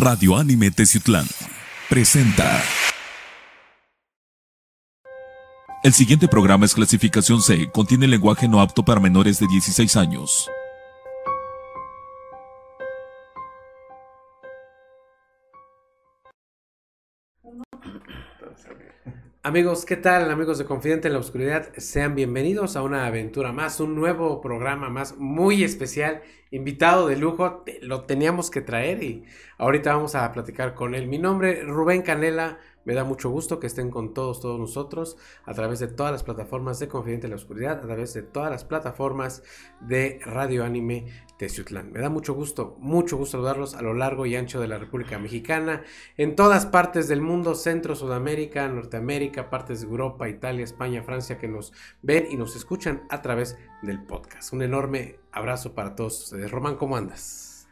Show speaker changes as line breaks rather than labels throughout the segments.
Radio Anime Teciutlán presenta. El siguiente programa es clasificación C, contiene lenguaje no apto para menores de 16 años.
Amigos, ¿qué tal? Amigos de Confidente en la Oscuridad, sean bienvenidos a una aventura más, un nuevo programa más muy especial, invitado de lujo, lo teníamos que traer y ahorita vamos a platicar con él. Mi nombre Rubén Canela, me da mucho gusto que estén con todos, todos nosotros a través de todas las plataformas de Confidente en la Oscuridad, a través de todas las plataformas de Radio Anime Teciutlán. Me da mucho gusto, mucho gusto saludarlos a lo largo y ancho de la República Mexicana, en todas partes del mundo, Centro, Sudamérica, Norteamérica, partes de Europa, Italia, España, Francia, que nos ven y nos escuchan a través del podcast. Un enorme abrazo para todos ustedes. Román, ¿cómo andas?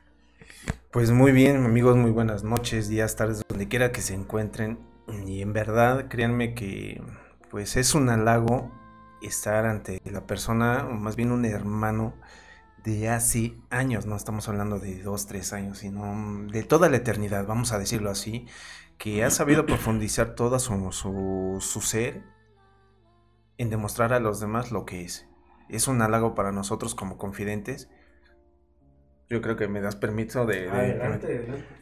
Pues muy bien, amigos, muy buenas noches, días, tardes, donde quiera que se encuentren. Y en verdad, créanme que pues es un halago estar ante la persona, o más bien un hermano de hace años, no estamos hablando de dos, tres años, sino de toda la eternidad, vamos a decirlo así, que ha sabido profundizar todo su, su, ser en demostrar a los demás lo que es. Es un halago para nosotros como confidentes. Yo creo que me das permiso de... de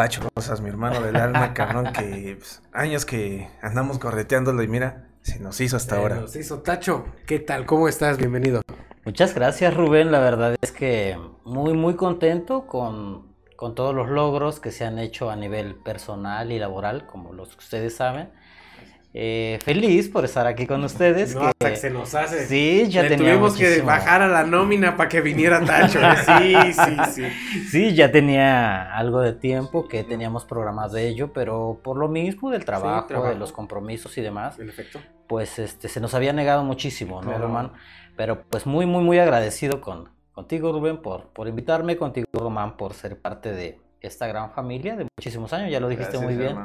Tacho Rosas, mi hermano del alma, cabrón, que pues, años que andamos correteándolo y mira, se nos hizo hasta ahora.
Se hizo Tacho, ¿qué tal? ¿Cómo estás? Bienvenido.
Muchas gracias Rubén, la verdad es que muy muy contento con, con todos los logros que se han hecho a nivel personal y laboral, como los que ustedes saben. Eh, feliz por estar aquí con ustedes.
No, hasta que se nos hace.
Sí, ya
Le tuvimos que bajar a la nómina para que viniera Tacho. Sí, sí,
sí. Sí, ya tenía algo de tiempo que teníamos programas de ello, pero por lo mismo del trabajo, de los compromisos y demás, pues este, se nos había negado muchísimo, ¿no, Román? Pero pues muy, muy, muy agradecido con, contigo, Rubén, por, por invitarme, contigo, Román, por ser parte de esta gran familia de muchísimos años, ya lo dijiste muy bien,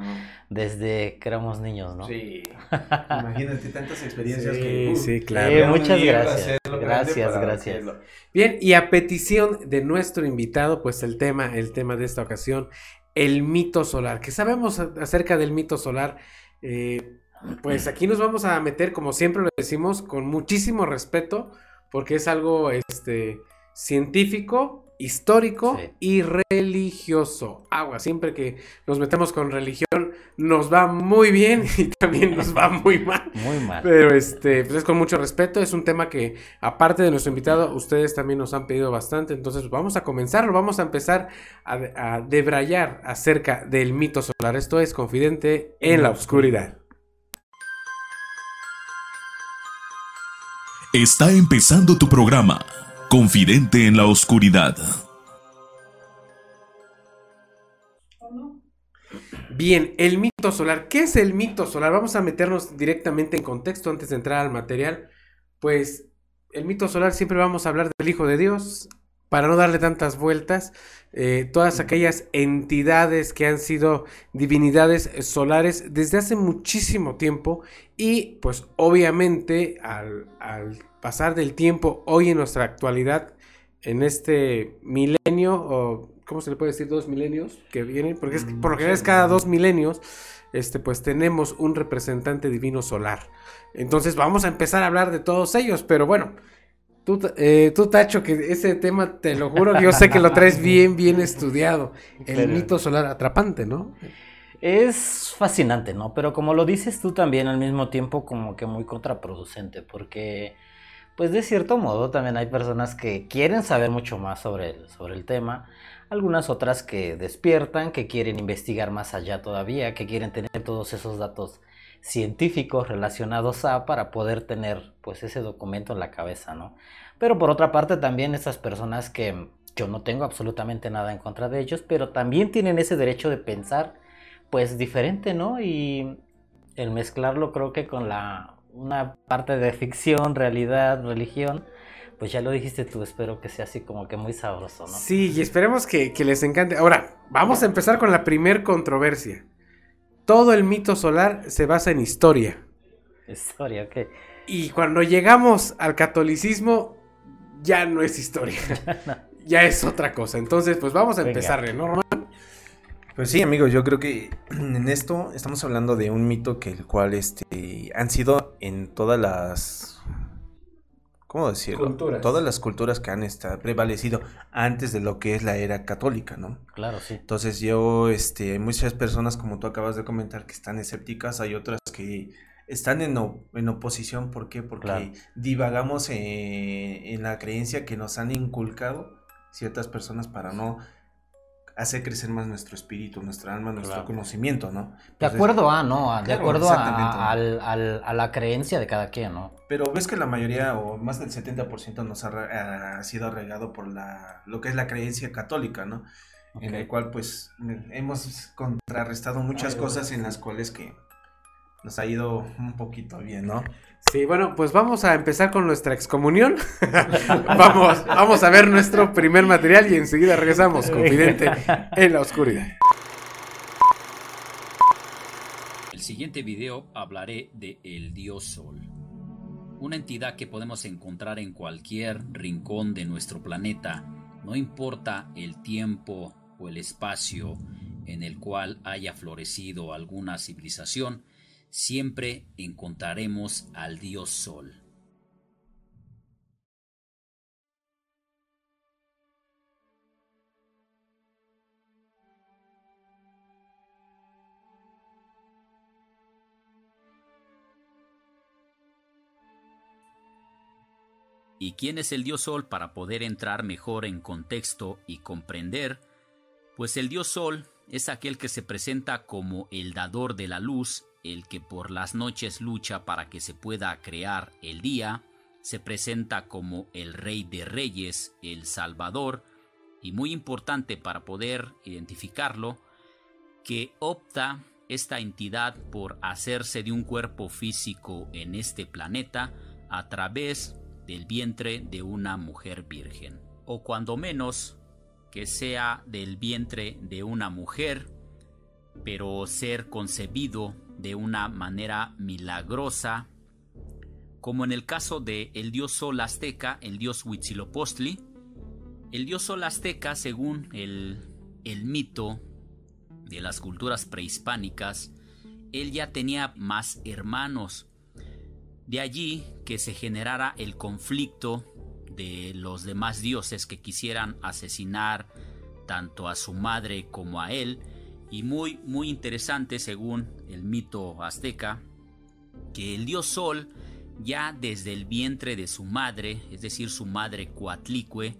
desde que éramos niños, ¿no?
Sí, imagínate tantas experiencias que...
sí, claro.
muchas gracias, gracias, gracias.
Bien, y a petición de nuestro invitado, pues el tema, el tema de esta ocasión, el mito solar. ¿Qué sabemos acerca del mito solar? Eh, pues aquí nos vamos a meter, como siempre lo decimos, con muchísimo respeto, porque es algo este, científico, histórico y religioso. Agua, siempre que nos metemos con religión nos va muy bien y también nos va muy mal.
Muy mal.
Pero este, pues es con mucho respeto, es un tema que aparte de nuestro invitado, ustedes también nos han pedido bastante, entonces vamos a comenzarlo, vamos a empezar a, a debrayar acerca del mito solar. Esto es Confidente en la Oscuridad.
Está empezando tu programa Confidente en la oscuridad.
Bien, el mito solar. ¿Qué es el mito solar? Vamos a meternos directamente en contexto antes de entrar al material. Pues el mito solar siempre vamos a hablar del Hijo de Dios, para no darle tantas vueltas, eh, todas aquellas entidades que han sido divinidades solares desde hace muchísimo tiempo y pues obviamente al, al pasar del tiempo hoy en nuestra actualidad, en este milenio, o ¿cómo se le puede decir? Dos milenios que vienen, porque es, por lo general es cada dos milenios, este, pues tenemos un representante divino solar. Entonces vamos a empezar a hablar de todos ellos, pero bueno, tú, eh, tú Tacho, que ese tema, te lo juro, yo sé que lo traes bien, bien estudiado. El mito solar atrapante, ¿no?
Es fascinante, ¿no? Pero como lo dices tú también al mismo tiempo como que muy contraproducente, porque pues de cierto modo también hay personas que quieren saber mucho más sobre el, sobre el tema, algunas otras que despiertan, que quieren investigar más allá todavía, que quieren tener todos esos datos científicos relacionados a para poder tener pues ese documento en la cabeza, ¿no? Pero por otra parte también esas personas que yo no tengo absolutamente nada en contra de ellos, pero también tienen ese derecho de pensar pues diferente, ¿no? Y el mezclarlo creo que con la una parte de ficción, realidad, religión, pues ya lo dijiste tú, espero que sea así como que muy sabroso, ¿no?
Sí, y esperemos que, les encante. Ahora, vamos a empezar con la primer controversia. Todo el mito solar se basa en historia.
Historia, ok.
Y cuando llegamos al catolicismo, ya no es historia. ya es otra cosa. Entonces, pues vamos a empezar, ¿no,
Pues sí, amigos, yo creo que en esto estamos hablando de un mito que el cual este han sido en todas las ¿cómo decirlo?
Culturas.
Todas las culturas que han estado prevalecido antes de lo que es la era católica, ¿no?
Claro, sí.
Entonces yo, este, hay muchas personas, como tú acabas de comentar, que están escépticas, hay otras que están en, o- en oposición, ¿por qué? Porque
Claro.
divagamos eh, en la creencia que nos han inculcado ciertas personas para no hacer crecer más nuestro espíritu, nuestra alma, nuestro
Claro.
conocimiento, ¿no?
De acuerdo a, ¿no? A- De acuerdo a, al- al- a la creencia de cada quien, ¿no?
Pero ves que la mayoría, o más del 70% nos ha, sido regado por la, lo que es la creencia católica, ¿no? En el cual, pues, hemos contrarrestado muchas
Ay,
cosas
bueno,
en las cuales que nos ha ido un poquito bien, ¿no?
Sí, bueno, pues vamos a empezar con nuestra excomunión. vamos, vamos a ver nuestro primer material y enseguida regresamos, confidente en la oscuridad.
El siguiente video hablaré de el dios Sol, una entidad que podemos encontrar en cualquier rincón de nuestro planeta, no importa el tiempo o el espacio en el cual haya florecido alguna civilización, siempre encontraremos al dios Sol. ¿Y quién es el dios Sol para poder entrar mejor en contexto y comprender? Pues el dios Sol es aquel que se presenta como el dador de la luz, el que por las noches lucha para que se pueda crear el día, se presenta como el rey de reyes, el salvador, y muy importante para poder identificarlo, que opta esta entidad por hacerse de un cuerpo físico en este planeta a través del vientre de una mujer virgen, o cuando menos que sea del vientre de una mujer, pero ser concebido de una manera milagrosa, como en el caso de el dios Sol azteca, el dios Huitzilopochtli. El dios Sol azteca, según el, el mito de las culturas prehispánicas, él ya tenía más hermanos. De allí que se generara el conflicto de los demás dioses que quisieran asesinar tanto a su madre como a él. Y muy, muy interesante según el mito azteca, que el dios Sol ya desde el vientre de su madre, es decir, su madre Coatlicue,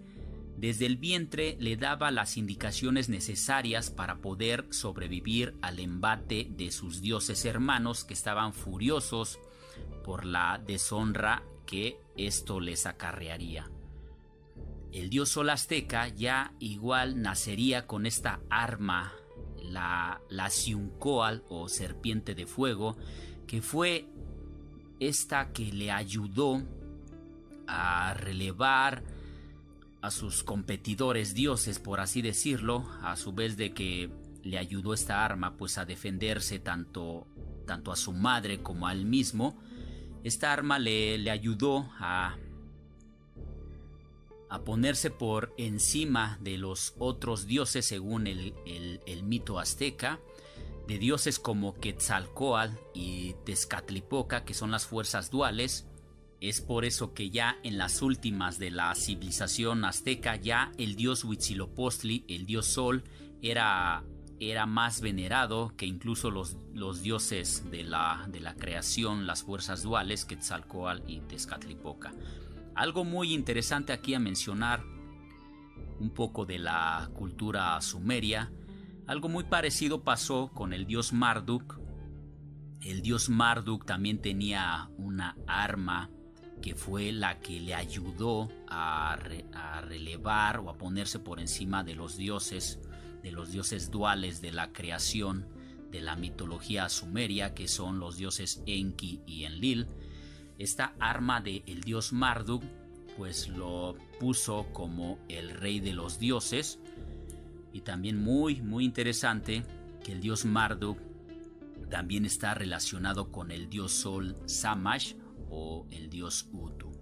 desde el vientre le daba las indicaciones necesarias para poder sobrevivir al embate de sus dioses hermanos que estaban furiosos por la deshonra que esto les acarrearía. El dios Sol azteca ya igual nacería con esta arma, la, la o serpiente de fuego, que fue esta que le ayudó a relevar a sus competidores dioses, por así decirlo, a su vez de que le ayudó esta arma pues a defenderse tanto, tanto a su madre como a él mismo. Esta arma le, le ayudó a, a ponerse por encima de los otros dioses según el, el, mito azteca, de dioses como Quetzalcoatl y Tezcatlipoca, que son las fuerzas duales. Es por eso que ya en las últimas de la civilización azteca, ya el dios Huitzilopochtli, el dios Sol, era, era más venerado que incluso los, los dioses de la, de la creación, las fuerzas duales, Quetzalcoatl y Tezcatlipoca. Algo muy interesante aquí a mencionar, un poco de la cultura sumeria, algo muy parecido pasó con el dios Marduk. El dios Marduk también tenía una arma que fue la que le ayudó a, re, a, relevar o a ponerse por encima de los dioses, de los dioses duales de la creación de la mitología sumeria, que son los dioses Enki y Enlil. Esta arma del el dios Marduk, pues lo puso como el rey de los dioses. Y también muy, muy interesante que el dios Marduk también está relacionado con el dios Sol Samash o el dios Utu.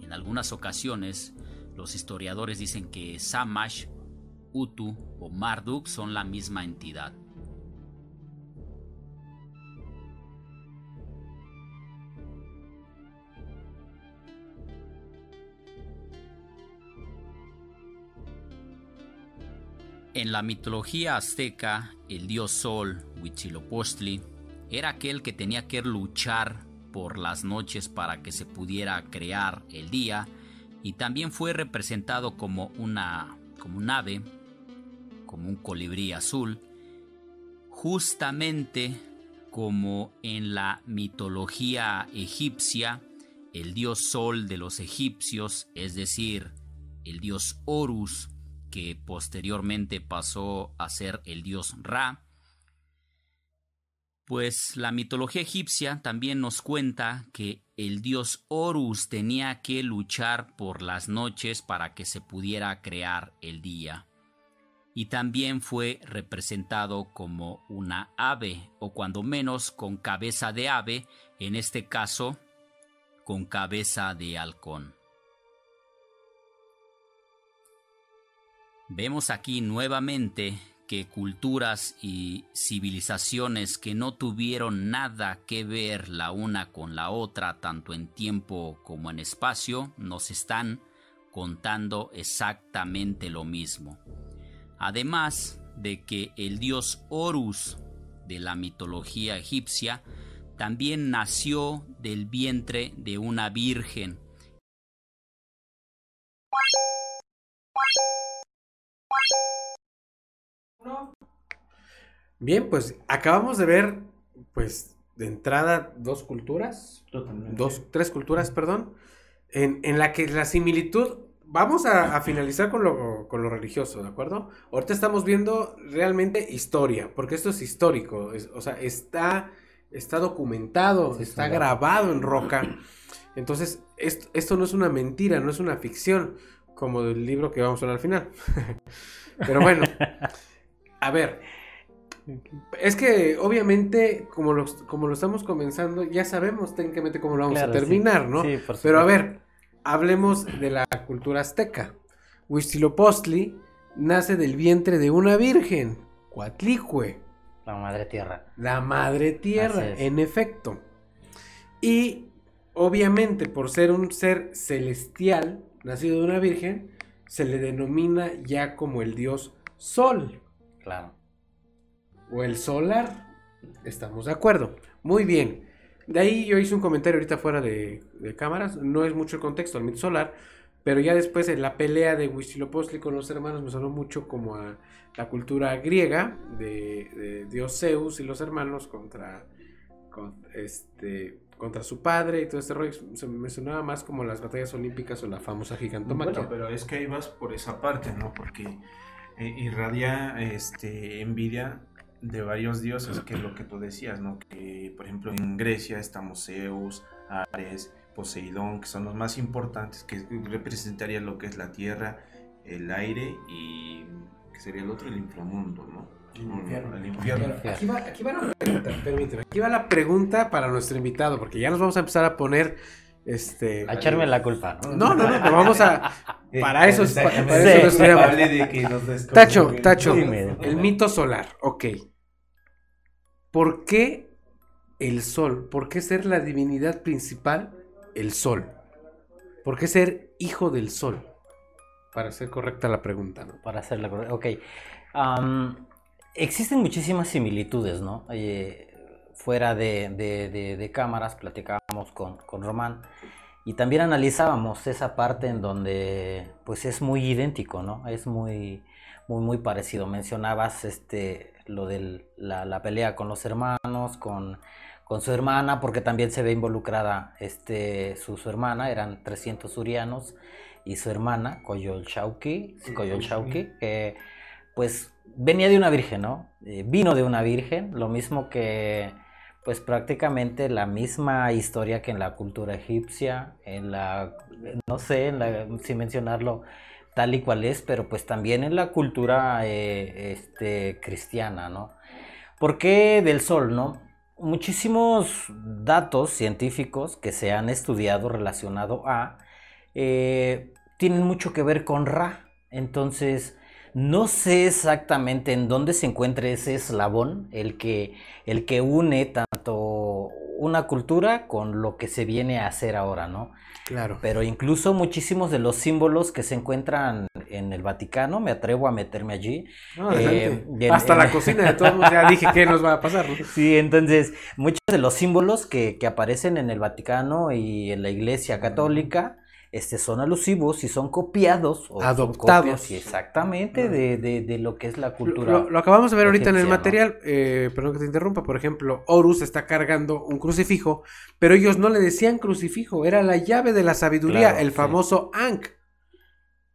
En algunas ocasiones los historiadores dicen que Samash, Utu o Marduk son la misma entidad. En la mitología azteca, el dios Sol, Huitzilopochtli, era aquel que tenía que luchar por las noches para que se pudiera crear el día y también fue representado como una como un ave, como un colibrí azul, justamente como en la mitología egipcia, el dios Sol de los egipcios, es decir, el dios Horus, que posteriormente pasó a ser el dios Ra, pues la mitología egipcia también nos cuenta que el dios Horus tenía que luchar por las noches para que se pudiera crear el día. Y también fue representado como una ave, o cuando menos con cabeza de ave, en este caso con cabeza de halcón. Vemos aquí nuevamente que culturas y civilizaciones que no tuvieron nada que ver la una con la otra, tanto en tiempo como en espacio, nos están contando exactamente lo mismo. Además de que el dios Horus de la mitología egipcia también nació del vientre de una virgen
Bien, pues acabamos de ver, pues, de entrada dos culturas. Dos, tres culturas, perdón. En, en la que la similitud. Vamos a, finalizar con lo, con lo, religioso, ¿de acuerdo? Ahorita estamos viendo realmente historia, porque esto es histórico, o sea, está, está documentado, está grabado en roca. Entonces, esto, esto no es una mentira, no es una ficción, como del libro que vamos a hablar al final. Pero bueno, a ver, es que obviamente, como lo, como lo estamos comenzando, ya sabemos técnicamente cómo lo vamos a terminar, ¿no? Pero a ver, hablemos de la cultura azteca. Huitzilopochtli nace del vientre de una virgen, Coatlicue.
La madre tierra.
La madre tierra, en efecto. Y obviamente, por ser un ser celestial, nacido de una virgen, se le denomina ya como el dios Sol.
Claro
o el solar. Estamos de acuerdo. Muy bien. De ahí yo hice un comentario ahorita fuera de, cámaras. No es mucho el contexto del mito solar. Pero ya después en la pelea de Huitzilopochtli con los hermanos me sonó mucho como a la cultura griega de, Dios Zeus y los hermanos contra, este, contra su padre y todo este rollo. Se me sonaba más como las batallas olímpicas o la famosa gigantomaquia.
Bueno, pero es que ahí vas por esa parte, ¿no? Porque eh, irradia este, envidia de varios dioses, que es lo que tú decías, ¿no? Que, por ejemplo, en Grecia estamos Zeus, Ares, Poseidón, que son los más importantes, que representarían lo que es la tierra, el aire y que sería el otro, el inframundo, ¿no?
El infierno. Aquí, va, aquí va la pregunta, permíteme. Aquí va la pregunta para nuestro invitado, porque ya nos vamos a empezar a poner este
a echarme la culpa
no no no, no vamos a para eso, para, eso Tacho, Tacho, el mito solar, ok. ¿Por qué el sol? ¿Por qué ser la divinidad principal el sol? ¿Por qué ser hijo del sol? Para ser correcta la pregunta, ¿no?
Para hacerla correcta, ok. existen muchísimas similitudes, ¿no? fuera de, cámaras platicábamos con, con Román y también analizábamos esa parte en donde pues es muy idéntico, ¿no? Es muy, muy, muy parecido. Mencionabas este, lo de la, pelea con los hermanos, con, con, su hermana, porque también se ve involucrada este, su, su hermana, eran 300 urianos, y su hermana, Coyol Shauki, que pues venía de una virgen, ¿no? Eh, vino de una virgen, lo mismo que pues prácticamente la misma historia que en la cultura egipcia, en la, no sé, en sin mencionarlo tal y cual es, pero pues también en la cultura eh, este, cristiana, ¿no? ¿Por qué del sol, no? Muchísimos datos científicos que se han estudiado relacionado a, eh, tienen mucho que ver con Ra, entonces No sé exactamente en dónde se encuentra ese eslabón, el que, el que une una cultura con lo que se viene a hacer ahora, ¿no?
Claro.
Pero incluso muchísimos de los símbolos que se encuentran en el Vaticano, me atrevo a meterme allí.
No,
eh, en-
Hasta
en-
la cocina de todos ya dije qué nos va a pasar. ¿no?
Sí, entonces muchos de los símbolos que, que aparecen en el Vaticano y en la Iglesia Católica este, son alusivos y son copiados o
Adoptados.
copias, sí, exactamente de, de- de lo que es la cultura.
Lo, lo acabamos de ver ahorita en el material, eh, perdón que te interrumpa, por ejemplo, Horus está cargando un crucifijo, pero ellos no le decían crucifijo, era la llave de la sabiduría,
Claro,
el
sí.
famoso Ankh.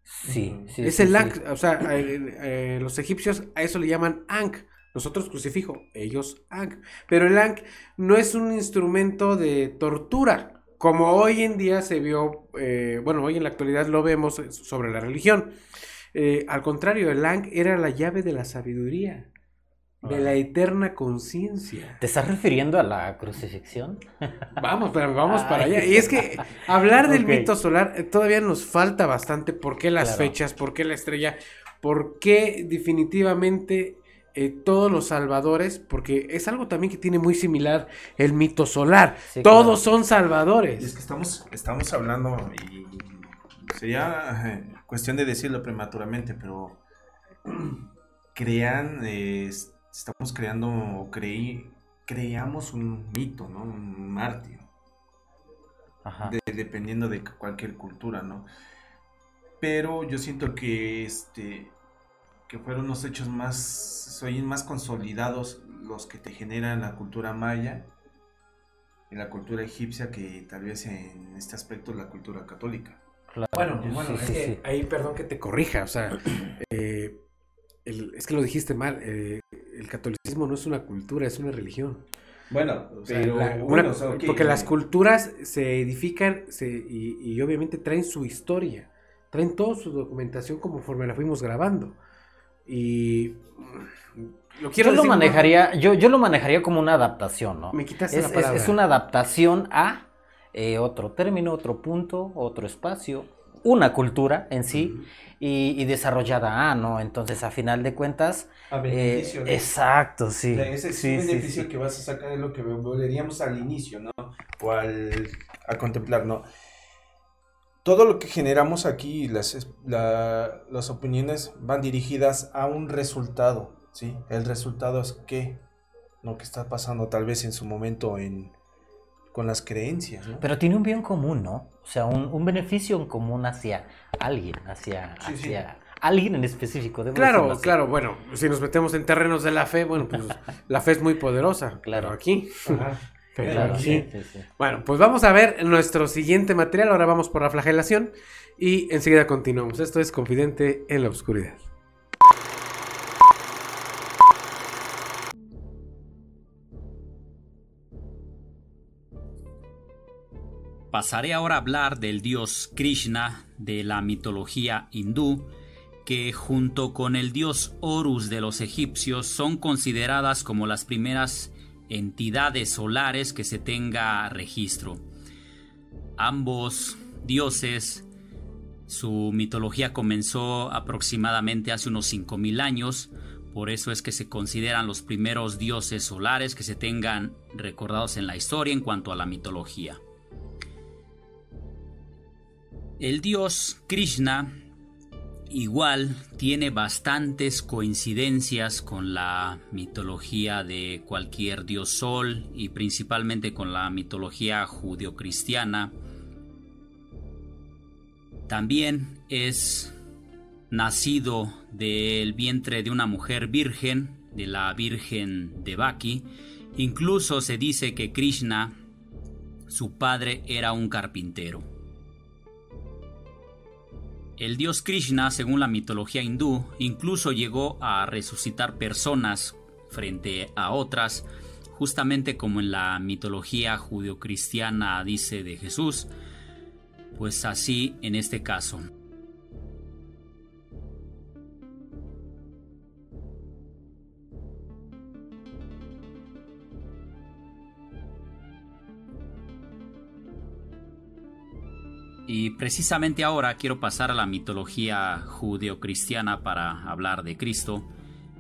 Sí, sí,
es
sí,
el
sí.
Ankh, o sea, eh, eh, los egipcios a eso le llaman Ankh. Nosotros crucifijo, ellos Ankh. Pero el Ankh no es un instrumento de tortura, como hoy en día se vio, eh, bueno, hoy en la actualidad lo vemos eh, sobre la religión. Eh, al contrario, el Ankh era la llave de la sabiduría, de la eterna conciencia.
¿Te estás refiriendo a la crucifixión?
Vamos, pero vamos para allá. Y es que hablar del
Ok.
mito solar eh, todavía nos falta bastante. ¿Por qué las
Claro.
fechas? ¿Por qué la estrella? ¿Por qué definitivamente eh, todos los salvadores? Porque es algo también que tiene muy similar el mito solar.
Sí,
todos
claro.
son
Y es
salvadores.
que estamos, estamos hablando y sería eh, cuestión de decirlo prematuramente, pero crean, eh, es- estamos creando, o creí, creamos un mito, ¿no? Un mártir,
Ajá.
de- dependiendo de cualquier cultura, ¿no? Pero yo siento que este que fueron los hechos más, soy más consolidados los que te generan la cultura maya y la cultura egipcia que tal vez en este aspecto la cultura católica.
Claro.
Bueno, bueno,
sí,
es
sí,
que
sí.
ahí perdón que te corrija, o sea, eh, el- es que lo dijiste mal, eh, el catolicismo no es una cultura, es una religión.
Bueno,
O sea, la- una- porque las culturas se edifican se- y, y obviamente traen su historia, traen toda su documentación conforme la fuimos grabando. Y mm, lo quiero
Yo lo
decir,
manejaría, yo, yo lo manejaría como una adaptación, ¿no?
Me quitaste
Es,
la
es-
palabra.
es una adaptación a eh, otro término, otro punto, otro espacio, una cultura en sí y, y desarrollada a, ¿no? Entonces, a final de cuentas,
A
eh,
beneficio de-
exacto, sí.
de ese
sí, sí,
beneficio
sí.
que vas a sacar es lo que volveríamos al inicio, ¿no?
o al, a contemplar, ¿no? Todo lo que generamos aquí, las, es- la- las opiniones van dirigidas a un resultado, ¿sí? El resultado es qué, lo que está pasando tal vez en su momento en, con las creencias, ¿no?
Pero tiene un bien común, ¿no? O sea, un, un beneficio en común hacia alguien, hacia,
Sí, sí.
hacia alguien en específico. debo
Claro, claro, bueno, si nos metemos en terrenos de la fe, bueno, pues la fe es muy poderosa.
Claro.
Pero aquí.
Claro,
aquí-
sí, sí, sí.
Bueno, pues vamos a ver nuestro siguiente material. Ahora vamos por la flagelación y enseguida continuamos. Esto es Confidente en la Oscuridad.
Pasaré ahora a hablar del dios Krishna de la mitología hindú, que junto con el dios Horus de los egipcios son consideradas como las primeras entidades solares que se tenga registro. Ambos dioses, su mitología comenzó aproximadamente hace unos 5000 años, por eso es que se consideran los primeros dioses solares que se tengan recordados en la historia en cuanto a la mitología. El dios Krishna igual tiene bastantes coincidencias con la mitología de cualquier dios sol y principalmente con la mitología judio-cristiana. También es nacido del vientre de una mujer virgen, de la Virgen de Baki. Incluso se dice que Krishna, su padre, era un carpintero. El dios Krishna, según la mitología hindú, incluso llegó a resucitar personas frente a otras, justamente como en la mitología judio-cristiana dice de Jesús, pues así en este caso. Y precisamente ahora quiero pasar a la mitología judeocristiana para hablar de Cristo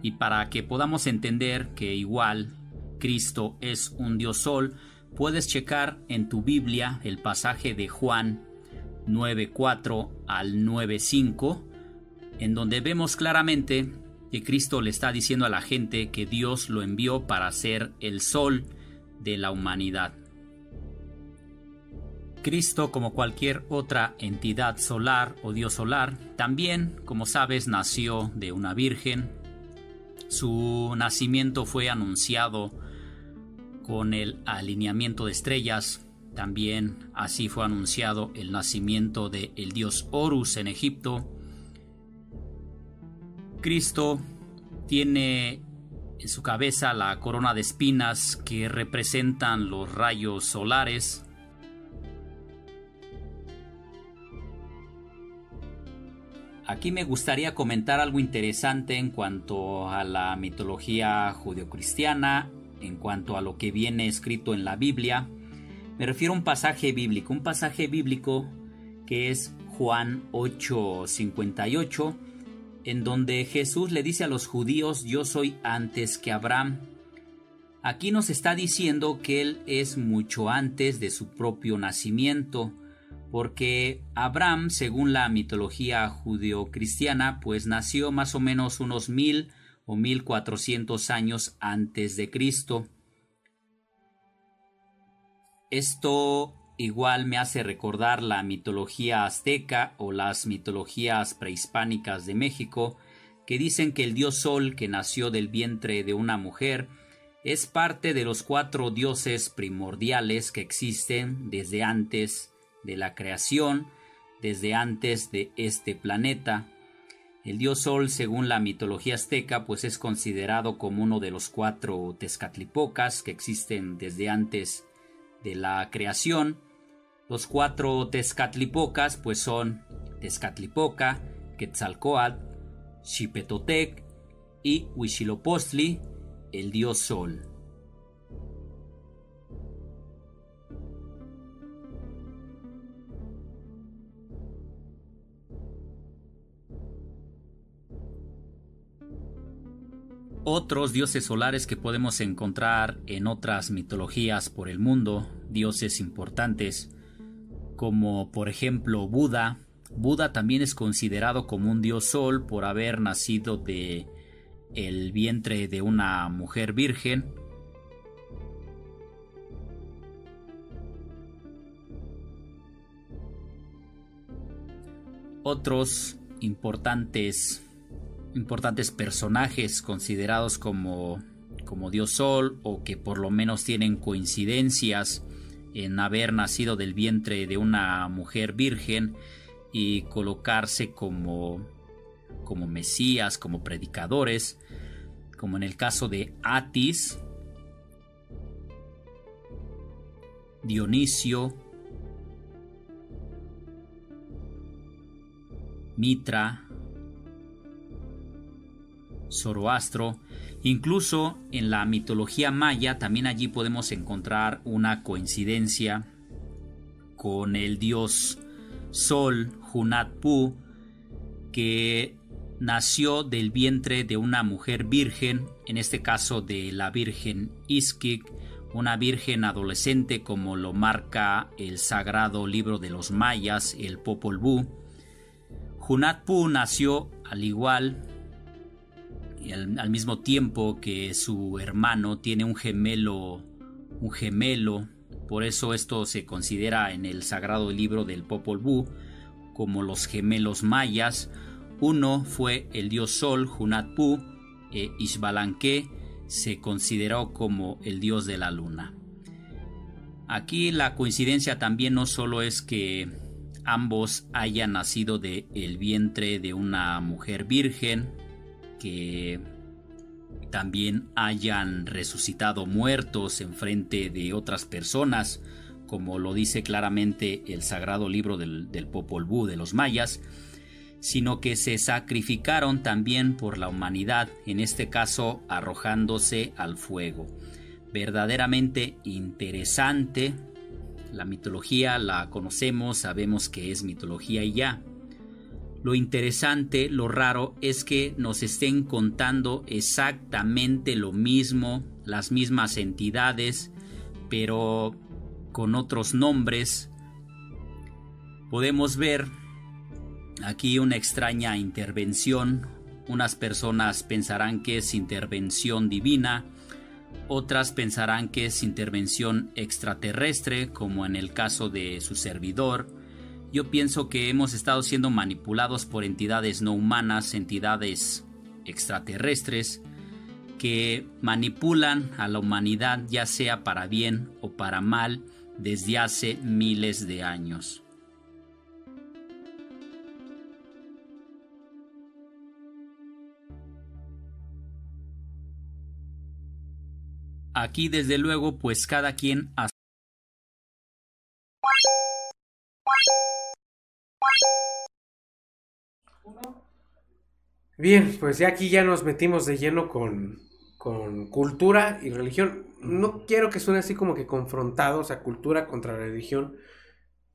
y para que podamos entender que igual Cristo es un Dios Sol, puedes checar en tu Biblia el pasaje de Juan 9.4 al 9.5, en donde vemos claramente que Cristo le está diciendo a la gente que Dios lo envió para ser el sol de la humanidad. Cristo, como cualquier otra entidad solar o Dios solar, también, como sabes, nació de una virgen. Su nacimiento fue anunciado con el alineamiento de estrellas. También así fue anunciado el nacimiento del el dios Horus en Egipto. Cristo tiene en su cabeza la corona de espinas que representan los rayos solares. Aquí me gustaría comentar algo interesante en cuanto a la mitología judeocristiana, en cuanto a lo que viene escrito en la Biblia. Me refiero a un pasaje bíblico, un pasaje bíblico que es Juan 8:58, en donde Jesús le dice a los judíos, yo soy antes que Abraham. Aquí nos está diciendo que Él es mucho antes de su propio nacimiento, porque Abraham, según la mitología judeocristiana, pues nació más o menos unos mil o mil cuatrocientos años antes de Cristo. Esto igual me hace recordar la mitología azteca o las mitologías prehispánicas de México, que dicen que el dios Sol, que nació del vientre de una mujer, es parte de los cuatro dioses primordiales que existen desde antes de la creación, desde antes de este planeta. El dios Sol, según la mitología azteca, pues es considerado como uno de los cuatro Tezcatlipocas que existen desde antes de la creación. Los cuatro Tezcatlipocas pues son Tezcatlipoca, Quetzalcoatl, Xipetotec y Huitzilopochtli, el dios Sol. Otros dioses solares que podemos encontrar en otras mitologías por el mundo, dioses importantes, como por ejemplo Buda. Buda también es considerado como un dios sol por haber nacido de el vientre de una mujer virgen. Otros importantes importantes personajes considerados como, como Dios Sol o que por lo menos tienen coincidencias en haber nacido del vientre de una mujer virgen y colocarse como, como mesías, como predicadores, como en el caso de Atis, Dionisio, Mitra, Zoroastro, incluso en la mitología maya también allí podemos encontrar una coincidencia con el dios Sol, Hunatpu, que nació del vientre de una mujer virgen, en este caso de la Virgen Iskik, una virgen adolescente como lo marca el sagrado libro de los mayas, el Popol Vuh. Hunatpu nació al igual y al, mismo tiempo que su hermano tiene un gemelo, un gemelo, por eso esto se considera en el sagrado libro del Popol Vuh como los gemelos mayas. Uno fue el dios Sol, Hunatpu, e Ishbalanque se consideró como el dios de la luna. Aquí la coincidencia también no solo es que ambos hayan nacido de el vientre de una mujer virgen, que también hayan resucitado muertos en frente de otras personas, como lo dice claramente el sagrado libro del, Popol Vuh de los mayas, sino que se sacrificaron también por la humanidad, en este caso arrojándose al fuego. Verdaderamente interesante La mitología la conocemos, sabemos que es mitología y ya. Lo interesante, lo raro, es que nos estén contando exactamente lo mismo, las mismas entidades, pero con otros nombres. Podemos ver aquí una extraña intervención. Unas personas pensarán que es intervención divina, otras pensarán que es intervención extraterrestre, como en el caso de su servidor. Yo pienso que hemos estado siendo manipulados por entidades no humanas, entidades extraterrestres, que manipulan a la humanidad ya sea para bien o para mal desde hace miles de años. Aquí desde luego pues cada quien
Bien, pues ya aquí ya nos metimos de lleno con, con cultura y religión. No quiero que suene así como que confrontados a cultura contra religión,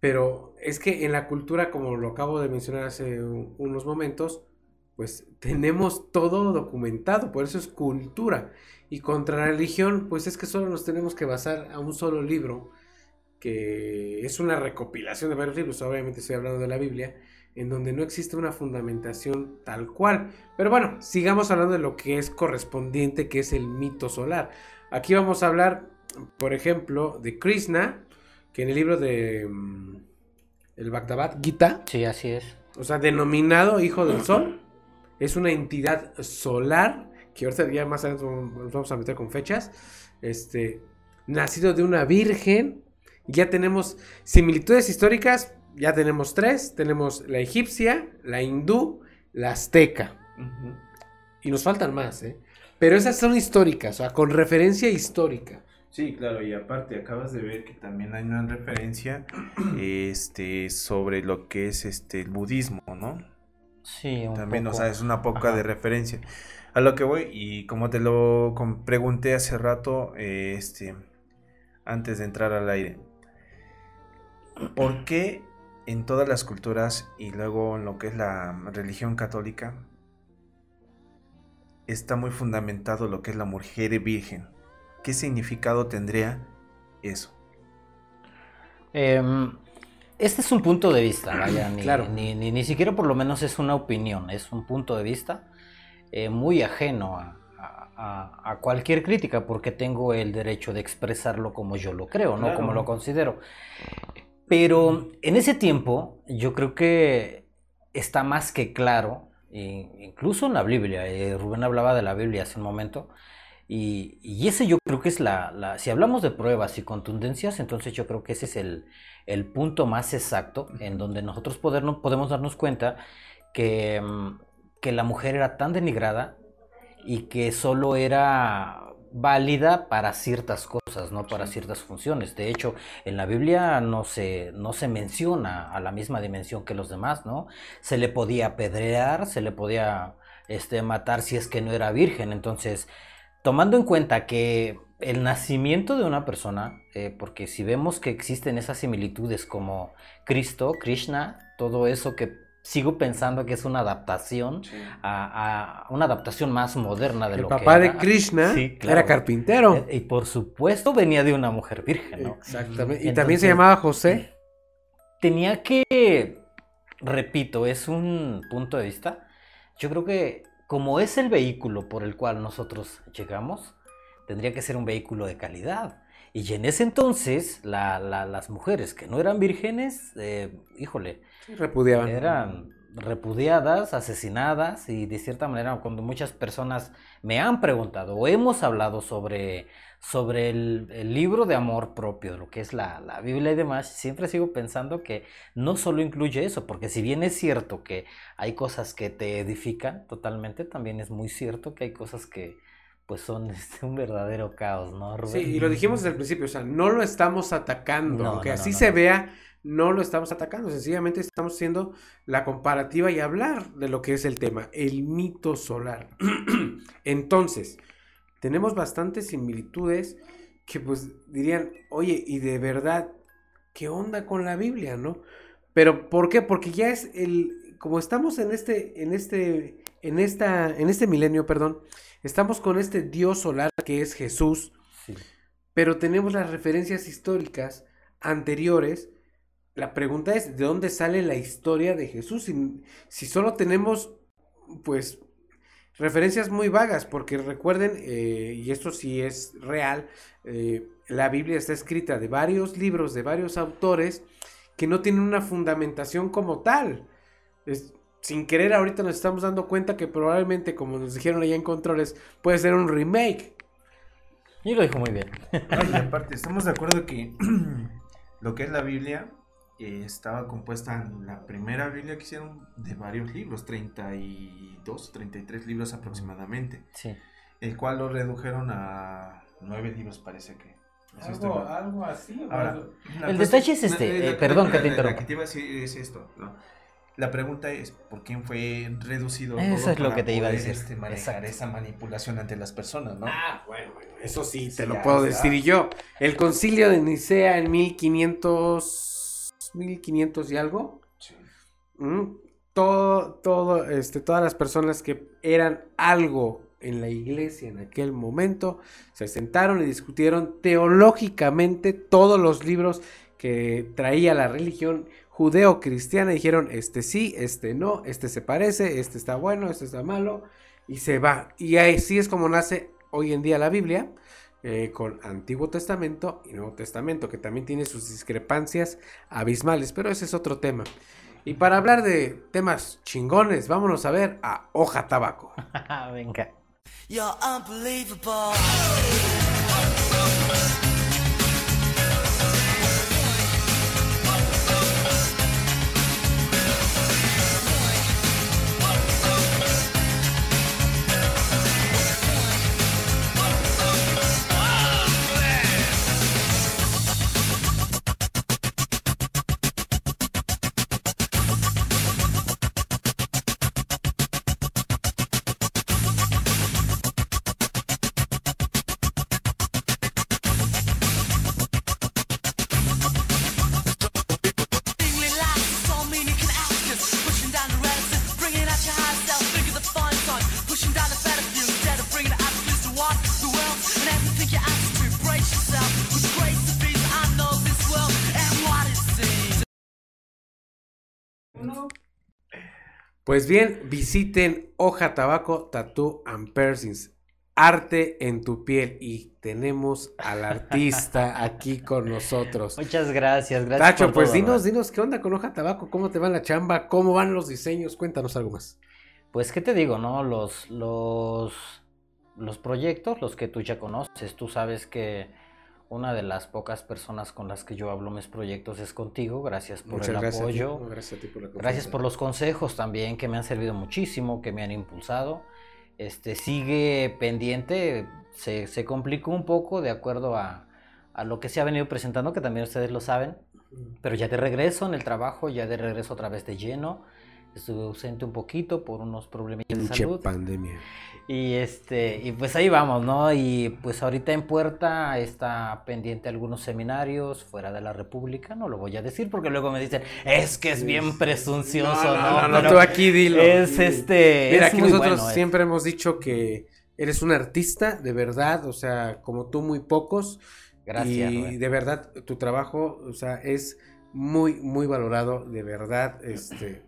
pero es que en la cultura, como lo acabo de mencionar hace unos momentos, pues tenemos todo documentado, por eso es cultura. Y contra religión, pues es que solo nos tenemos que basar a un solo libro, que es una recopilación de varios libros, obviamente estoy hablando de la Biblia, en donde no existe una fundamentación tal cual. Pero bueno, sigamos hablando de lo que es correspondiente, que es el mito solar. Aquí vamos a hablar, por ejemplo, de Krishna, que en el libro de mm, el Bhagavad Gita,
Sí, así es.
o sea, denominado Hijo del Sol, es una entidad solar, que ahorita ya más adelante nos vamos a meter con fechas, este, nacido de una virgen, ya tenemos similitudes históricas, ya tenemos tres, tenemos la egipcia, la hindú, la azteca, y nos faltan más, ¿eh? Pero esas son históricas, o sea, con referencia histórica.
Sí, claro, y aparte acabas de ver que también hay una referencia este sobre lo que es este el budismo, ¿no?
Sí, un
También,
poco.
o sea, es una poca
Ajá.
de referencia. A lo que voy, y como te lo pregunté hace rato, este, antes de entrar al aire, ¿por qué en todas las culturas y luego en lo que es la religión católica está muy fundamentado lo que es la mujer virgen? ¿Qué significado tendría eso?
Em, este es un punto de vista, vaya, ni,
Claro.
ni, ni, ni siquiera por lo menos es una opinión, es un punto de vista eh, muy ajeno a, a- a- cualquier crítica, porque tengo el derecho de expresarlo como yo lo creo, no
Claro.
como lo considero. Pero en ese tiempo, yo creo que está más que claro, incluso en la Biblia, eh, Rubén hablaba de la Biblia hace un momento, y, y ese yo creo que es la, la- si hablamos de pruebas y contundencias, entonces yo creo que ese es el, el punto más exacto en donde nosotros podemos darnos cuenta que, mm, que la mujer era tan denigrada y que solo era válida para ciertas cosas, no para ciertas funciones. De hecho, en la Biblia no se, no se menciona a la misma dimensión que los demás, ¿no? Se le podía apedrear, se le podía este, matar si es que no era virgen. Entonces, tomando en cuenta que el nacimiento de una persona, eh, porque si vemos que existen esas similitudes como Cristo, Krishna, todo eso que sigo pensando que es una adaptación a, a una adaptación más moderna de
El
lo
papá
que
de
era.
Krishna
Sí, claro.
era carpintero.
Eh, Y por supuesto venía de una mujer virgen, ¿no?
Exactamente. Y
Entonces-
también se llamaba José.
Tenía que, repito, es un punto de vista. Yo creo que como es el vehículo por el cual nosotros llegamos, tendría que ser un vehículo de calidad. Y en ese entonces, la- la- las mujeres que no eran vírgenes, eh, híjole, Eran repudiadas, asesinadas y de cierta manera cuando muchas personas me han preguntado o hemos hablado sobre, sobre el, el libro de amor propio, lo que es la, la Biblia y demás, siempre sigo pensando que no solo incluye eso, porque si bien es cierto que hay cosas que te edifican totalmente, también es muy cierto que hay cosas que pues son este, un verdadero caos, ¿no, Rubén?
Sí, y lo dijimos desde el principio, o sea, no lo estamos atacando,
No,
aunque
no, no,
así se vea, no lo estamos atacando, sencillamente estamos haciendo la comparativa y hablar de lo que es el tema, el mito solar. Entonces, tenemos bastantes similitudes que pues dirían, oye, y de verdad, ¿qué onda con la Biblia, no? Pero ¿por qué? Porque ya es el como estamos en este en este en esta en este milenio, perdón, estamos con este Dios solar que es Jesús,
Sí.
pero tenemos las referencias históricas anteriores. La pregunta es, ¿de dónde sale la historia de Jesús? Si, si solo tenemos, pues, referencias muy vagas, porque recuerden, eh, y esto sí es real, eh, la Biblia está escrita de varios libros, de varios autores, que no tienen una fundamentación como tal. Es- sin querer, ahorita nos estamos dando cuenta que probablemente, como nos dijeron allá en Controles, puede ser un remake.
Y lo dijo muy bien.
Ay, y aparte, estamos de acuerdo que lo que es la Biblia eh, estaba compuesta en la primera Biblia que hicieron de varios libros, 32, 33 libros aproximadamente,
Sí.
el cual lo redujeron a nueve libros parece que.
Algo, algo así.
Ahora,
El detalle es este,
la-
eh,
la-
perdón
la-
que te
la-
interrumpa.
La que te iba a decir es esto, ¿no? La pregunta es, ¿por quién fue reducido
Eso
todo
es lo que te iba a decir.
este, manejar
Exacto.
esa manipulación ante las personas, ¿no?
Ah, bueno, bueno, eso sí, te
Sí,
lo
ya,
puedo
ya.
decir y yo. El concilio de Nicea en 1500, 1500 y algo.
Sí.
mm, Todo, todo, este, todas las personas que eran algo en la iglesia en aquel momento se sentaron y discutieron teológicamente todos los libros que traía la religión judeo-cristiana. Dijeron, este sí, este no, este se parece, este está bueno, este está malo, y se va. Y así es como nace hoy en día la Biblia, eh, con Antiguo Testamento y Nuevo Testamento, que también tiene sus discrepancias abismales, pero ese es otro tema. Y para hablar de temas chingones, vámonos a ver a Hoja Tabaco.
Venga.
You're unbelievable.
Pues bien, visiten Hoja Tabaco Tattoo and Piercings. Arte en tu piel. Y tenemos al artista aquí con nosotros.
Muchas gracias, gracias.
Tacho,
por
pues
todo,
dinos,
¿verdad?
dinos, ¿qué onda con Hoja Tabaco? ¿Cómo te va la chamba? ¿Cómo van los diseños? Cuéntanos algo más.
Pues, ¿qué te digo, no? Los, los, los proyectos, los que tú ya conoces, tú sabes que una de las pocas personas con las que yo hablo mis proyectos es contigo. Gracias por
Muchas
el
gracias.
apoyo.
Gracias a ti por la
Gracias por los consejos también que me han servido muchísimo, que me han impulsado. Este sigue pendiente, se, se complicó un poco de acuerdo a, a lo que se ha venido presentando, que también ustedes lo saben. Pero ya de regreso en el trabajo, ya de regreso otra vez de lleno. Estuve ausente un poquito por unos problemillas de salud.
pandemia.
Y este, y pues ahí vamos, ¿no? Y pues ahorita en puerta está pendiente algunos seminarios fuera de la República, no lo voy a decir porque luego me dicen, es que es bien presuncioso,
No,
¿no?
no, no, tú aquí dilo.
Es este.
Mira,
es
aquí nosotros
bueno,
siempre hemos dicho que eres un artista de verdad, o sea, como tú muy pocos.
Gracias,
Y
Rubén.
de verdad, tu trabajo, o sea, es muy, muy valorado, de verdad, este,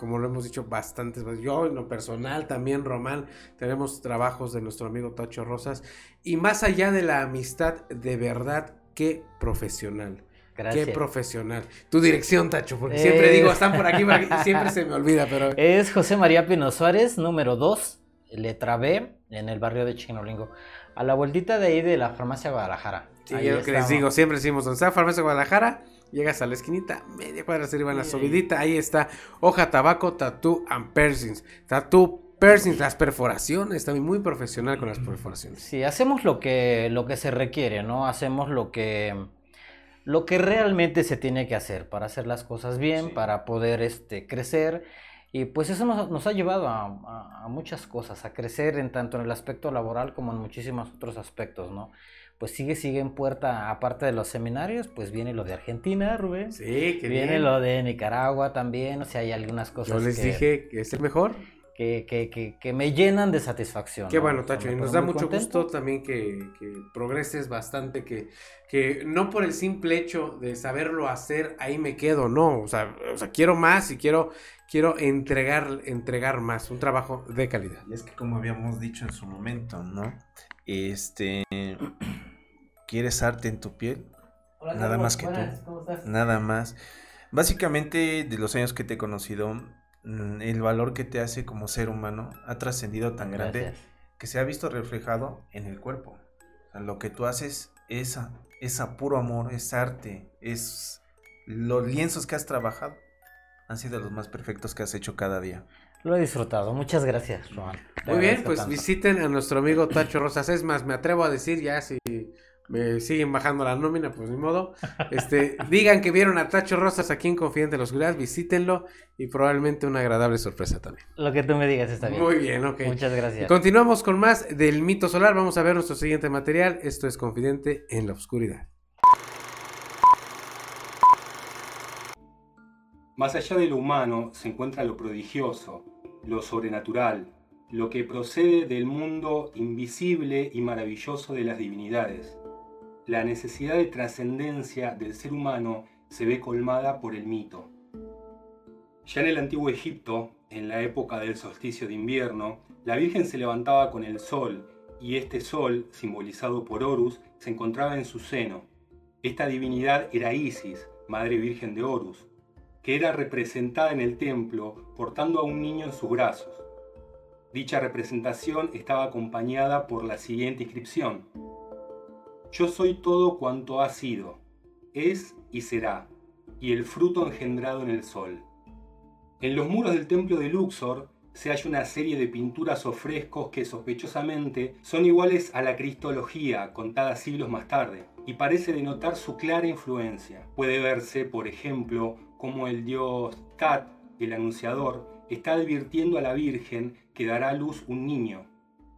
como lo hemos dicho bastantes veces. Yo, en lo personal, también, Román, tenemos trabajos de nuestro amigo Tacho Rosas. Y más allá de la amistad, de verdad, qué profesional.
Gracias.
Qué profesional. Tu dirección, Tacho, porque siempre
Eh.
digo, están por aquí, por aquí, y siempre se me olvida, pero...
Es José María Pino Suárez, número 2, letra B, en el barrio de Chignolingo. A la vueltita de ahí de la farmacia Guadalajara.
Sí,
Ahí
es lo que les digo, siempre decimos, donde está Farmacia Guadalajara, llegas a la esquinita, media cuadra arriba en la subidita, ahí está Hoja Tabaco, Tattoo and Piercings. Tattoo, Piercings, las perforaciones, también muy profesional con las perforaciones.
Sí, hacemos lo que, lo que se requiere, ¿no? Hacemos lo que, lo que realmente se tiene que hacer para hacer las cosas bien,
Sí.
para poder este, crecer. Y pues eso nos, nos ha llevado a, a- a muchas cosas, a crecer en tanto en el aspecto laboral como en muchísimos otros aspectos, ¿no? Pues sigue, sigue en puerta, aparte de los seminarios, pues viene lo de Argentina, Rubén.
Sí, que
viene
bien.
lo de Nicaragua también, o sea, hay algunas cosas
Yo les
que,
dije que es el mejor.
que, que, que, que me llenan de satisfacción.
Qué
¿no?
bueno,
O sea,
Tacho. Y nos da mucho
contento.
gusto también que, que progreses bastante, que, que no por el simple hecho de saberlo hacer, ahí me quedo, no. O sea, o sea quiero más y quiero, quiero entregar, entregar más, un trabajo de calidad.
Y es que como habíamos dicho en su momento, ¿no? Este, ¿quieres arte en tu piel?
Hola,
Nada más que tú.
buenas, ¿cómo estás?
Nada más. Básicamente, de los años que te he conocido, mm, el valor que te hace como ser humano ha trascendido tan grande que se ha visto reflejado en el cuerpo. O sea, lo que tú haces es es a puro amor, es arte, es los lienzos que has trabajado han sido los más perfectos que has hecho cada día.
Lo he disfrutado, muchas gracias, Juan.
Muy bien, pues
tanto.
visiten a nuestro amigo Tacho Rosas. Es más, me atrevo a decir ya si me siguen bajando la nómina, pues ni modo. Este, digan que vieron a Tacho Rosas aquí en Confidente de la Oscuridad, visítenlo y probablemente una agradable sorpresa también.
Lo que tú me digas está bien.
Muy bien, ok.
Muchas
Y
gracias.
continuamos con más del mito solar. Vamos a ver nuestro siguiente material. Esto es Confidente en la Oscuridad.
Más allá de lo humano se encuentra lo prodigioso, lo sobrenatural, lo que procede del mundo invisible y maravilloso de las divinidades. La necesidad de trascendencia del ser humano se ve colmada por el mito. Ya en el antiguo Egipto, en la época del solsticio de invierno, la Virgen se levantaba con el sol y este sol, simbolizado por Horus, se encontraba en su seno. Esta divinidad era Isis, Madre Virgen de Horus, que era representada en el templo portando a un niño en sus brazos. Dicha representación estaba acompañada por la siguiente inscripción. Yo soy todo cuanto ha sido, es y será, y el fruto engendrado en el sol. En los muros del templo de Luxor se halla una serie de pinturas o frescos que sospechosamente son iguales a la cristología contada siglos más tarde, y parece denotar su clara influencia. Puede verse, por ejemplo, como el dios Tat, el anunciador, está advirtiendo a la Virgen que dará a luz un niño.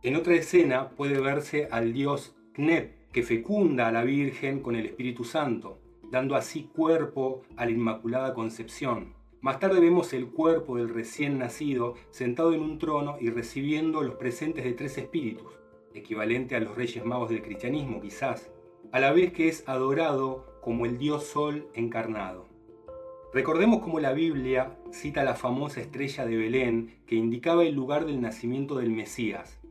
En otra escena puede verse al dios Knep, que fecunda a la Virgen con el Espíritu Santo, dando así cuerpo a la Inmaculada Concepción. Más tarde vemos el cuerpo del recién nacido sentado en un trono y recibiendo los presentes de tres espíritus, equivalente a los reyes magos del cristianismo quizás, a la vez que es adorado como el dios sol encarnado. Recordemos cómo la Biblia cita la famosa estrella de Belén que indicaba el lugar del nacimiento del Mesías.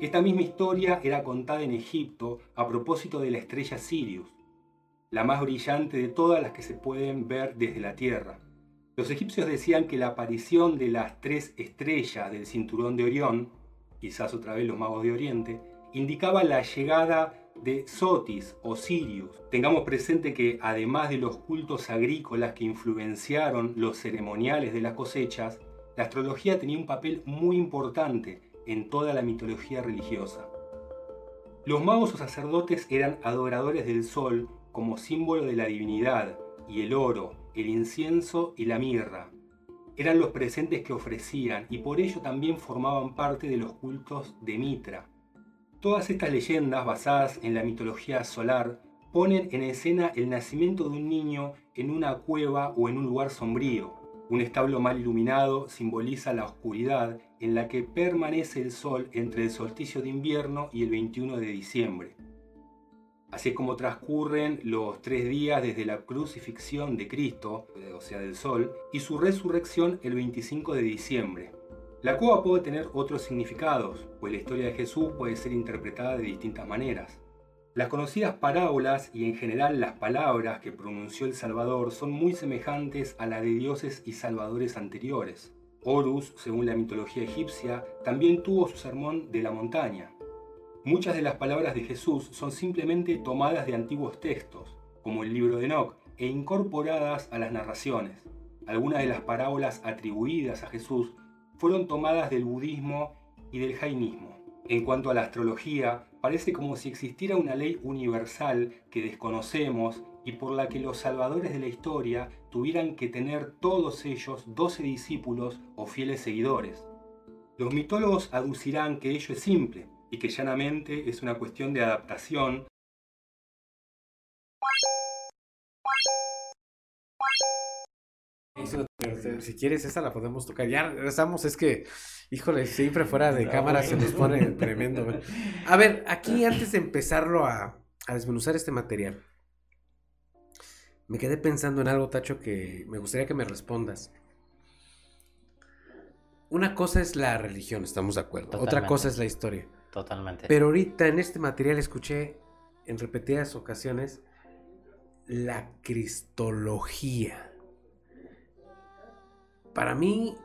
Esta misma historia era contada en Egipto a propósito de la estrella Sirius, la más brillante de todas las que se pueden ver desde la Tierra. Los egipcios decían que la aparición de las tres estrellas del cinturón de Orión, quizás otra vez los magos de Oriente, indicaba la llegada de Sotis o Sirius. Tengamos presente que además de los cultos agrícolas que influenciaron los ceremoniales de las cosechas, la astrología tenía un papel muy importante en toda la mitología religiosa. Los magos o sacerdotes eran adoradores del sol como símbolo de la divinidad, y el oro, el incienso y la mirra. Eran los presentes que ofrecían y por ello también formaban parte de los cultos de Mitra. Todas estas leyendas basadas en la mitología solar ponen en escena el nacimiento de un niño en una cueva o en un lugar sombrío. Un establo mal iluminado simboliza la oscuridad en la que permanece el sol entre el solsticio de invierno y el 21 de diciembre. Así es como transcurren los tres días desde la crucifixión de Cristo, o sea del sol, y su resurrección el 25 de diciembre. La cueva puede tener otros significados, pues la historia de Jesús puede ser interpretada de distintas maneras. Las conocidas parábolas y en general las palabras que pronunció el Salvador son muy semejantes a la de dioses y salvadores anteriores. Horus, según la mitología egipcia, también tuvo su sermón de la montaña. Muchas de las palabras de Jesús son simplemente tomadas de antiguos textos, como el libro de Enoch, e incorporadas a las narraciones. Algunas de las parábolas atribuidas a Jesús fueron tomadas del budismo y del jainismo. En cuanto a la astrología, parece como si existiera una ley universal que desconocemos y por la que los salvadores de la historia tuvieran que tener todos ellos 12 discípulos o fieles seguidores. Los mitólogos aducirán que ello es simple y que llanamente es una cuestión de adaptación
eh, si quieres, esa la podemos tocar. Ya regresamos, es que, híjole, siempre fuera de no, cámara se nos pone tremendo. A ver, aquí antes de empezarlo a desmenuzar este material, me quedé pensando en algo, Tacho, que me gustaría que me respondas. Una cosa es la religión, estamos de acuerdo. Otra cosa es la historia.
Totalmente.
Pero ahorita en este material escuché en repetidas ocasiones la cristología. Para mí,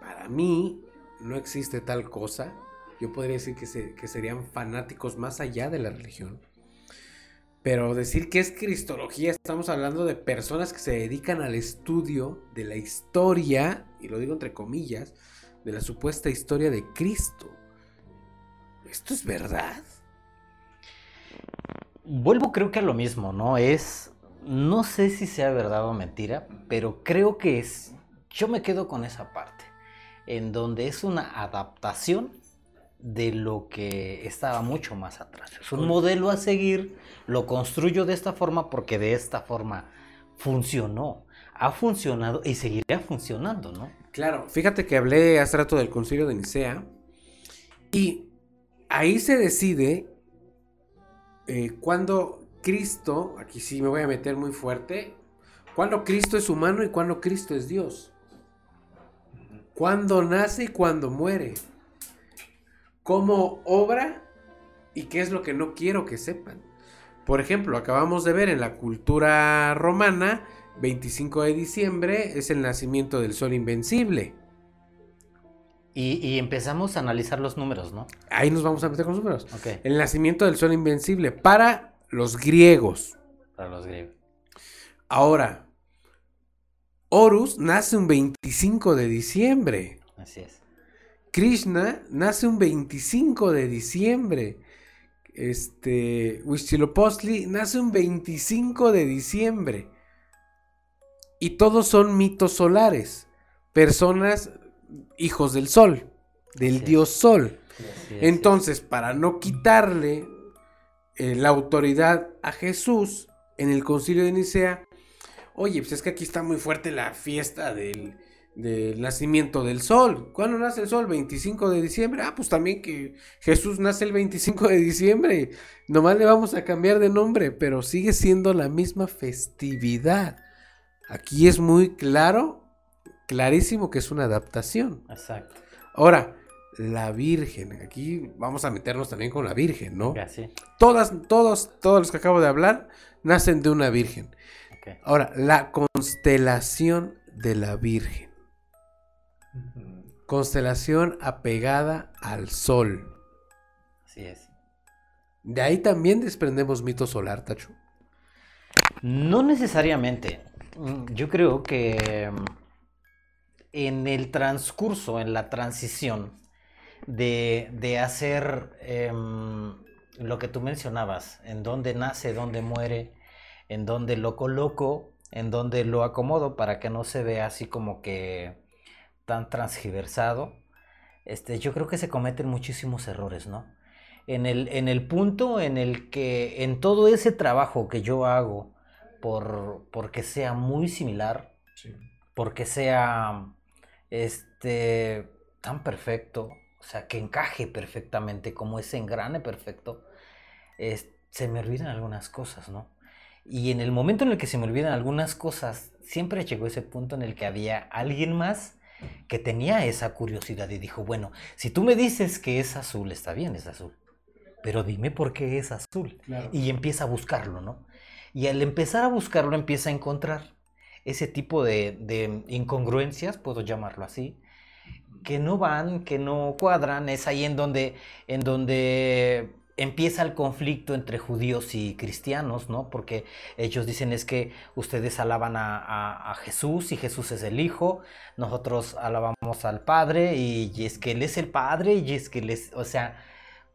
para mí, no existe tal cosa. Yo podría decir que, se- que serían fanáticos más allá de la religión. Pero decir que es cristología, estamos hablando de personas que se dedican al estudio de la historia, y lo digo entre comillas, de la supuesta historia de Cristo. ¿Esto es verdad?
Vuelvo creo que a lo mismo, ¿no? Es, no sé si sea verdad o mentira, pero creo que es, yo me quedo con esa parte, en donde es una adaptación de lo que estaba mucho más atrás. Es un modelo a seguir, lo construyo de esta forma porque de esta forma funcionó, ha funcionado y seguirá funcionando, ¿no?
Claro, fíjate que hablé hace rato del concilio de Nicea y ahí se decide eh, cuando Cristo, aquí sí me voy a meter muy fuerte, cuando Cristo es humano y cuando Cristo es Dios. Cuando nace y cuando muere. Cómo obra y qué es lo que no quiero que sepan. Por ejemplo, acabamos de ver en la cultura romana, 25 de diciembre es el nacimiento del sol invencible.
Y, y empezamos a analizar los números, ¿no?
Ahí nos vamos a meter con los números.
Ok,
El nacimiento del sol invencible para los griegos.
para los griegos.
Ahora, Horus nace un 25 de diciembre.
Así es.
Krishna nace un 25 de diciembre. Este, Huitzilopochtli nace un 25 de diciembre. Y todos son mitos solares. Personas, hijos del sol, del dios sol.
Sí.
Entonces, para no quitarle eh, la autoridad a Jesús en el concilio de Nicea, oye, pues es que aquí está muy fuerte la fiesta del, del nacimiento del sol. ¿Cuándo nace el sol? 25 de diciembre. Ah, pues también que Jesús nace el 25 de diciembre. Nomás le vamos a cambiar de nombre, pero sigue siendo la misma festividad. Aquí es muy claro, clarísimo que es una adaptación.
Exacto.
Ahora, la Virgen. Aquí vamos a meternos también con la Virgen, ¿no?
Así.
Todas, todos, todos los que acabo de hablar nacen de una Virgen.
Ok.
Ahora, la constelación de la Virgen. Constelación apegada al Sol.
Así es.
De ahí también desprendemos mito solar, Tacho.
No necesariamente. Mm, Yo creo que mm, en el transcurso, en la transición de, de hacer em, lo que tú mencionabas, en dónde nace, dónde muere, en dónde lo coloco, en dónde lo acomodo para que no se vea así como que tan transgiversado, este, yo creo que se cometen muchísimos errores, ¿no? En el, en el punto en el que en todo ese trabajo que yo hago por porque sea muy similar, porque sea este tan perfecto, o sea, que encaje perfectamente como ese engrane perfecto, es- se me olvidan algunas cosas, ¿no? Y en el momento en el que se me olvidan algunas cosas, siempre llegó ese punto en el que había alguien más que tenía esa curiosidad y dijo, bueno, si tú me dices que es azul, está bien, es azul, pero dime por qué es azul. Y empieza a buscarlo, ¿no? Y al empezar a buscarlo empieza a encontrar ese tipo de, de incongruencias, puedo llamarlo así, que no van, que no cuadran, es ahí en donde, en donde empieza el conflicto entre judíos y cristianos, ¿no? Porque ellos dicen es que ustedes alaban a, Jesús y Jesús es el Hijo, nosotros alabamos al Padre y, y es que Él es el Padre y es que Él es, o sea,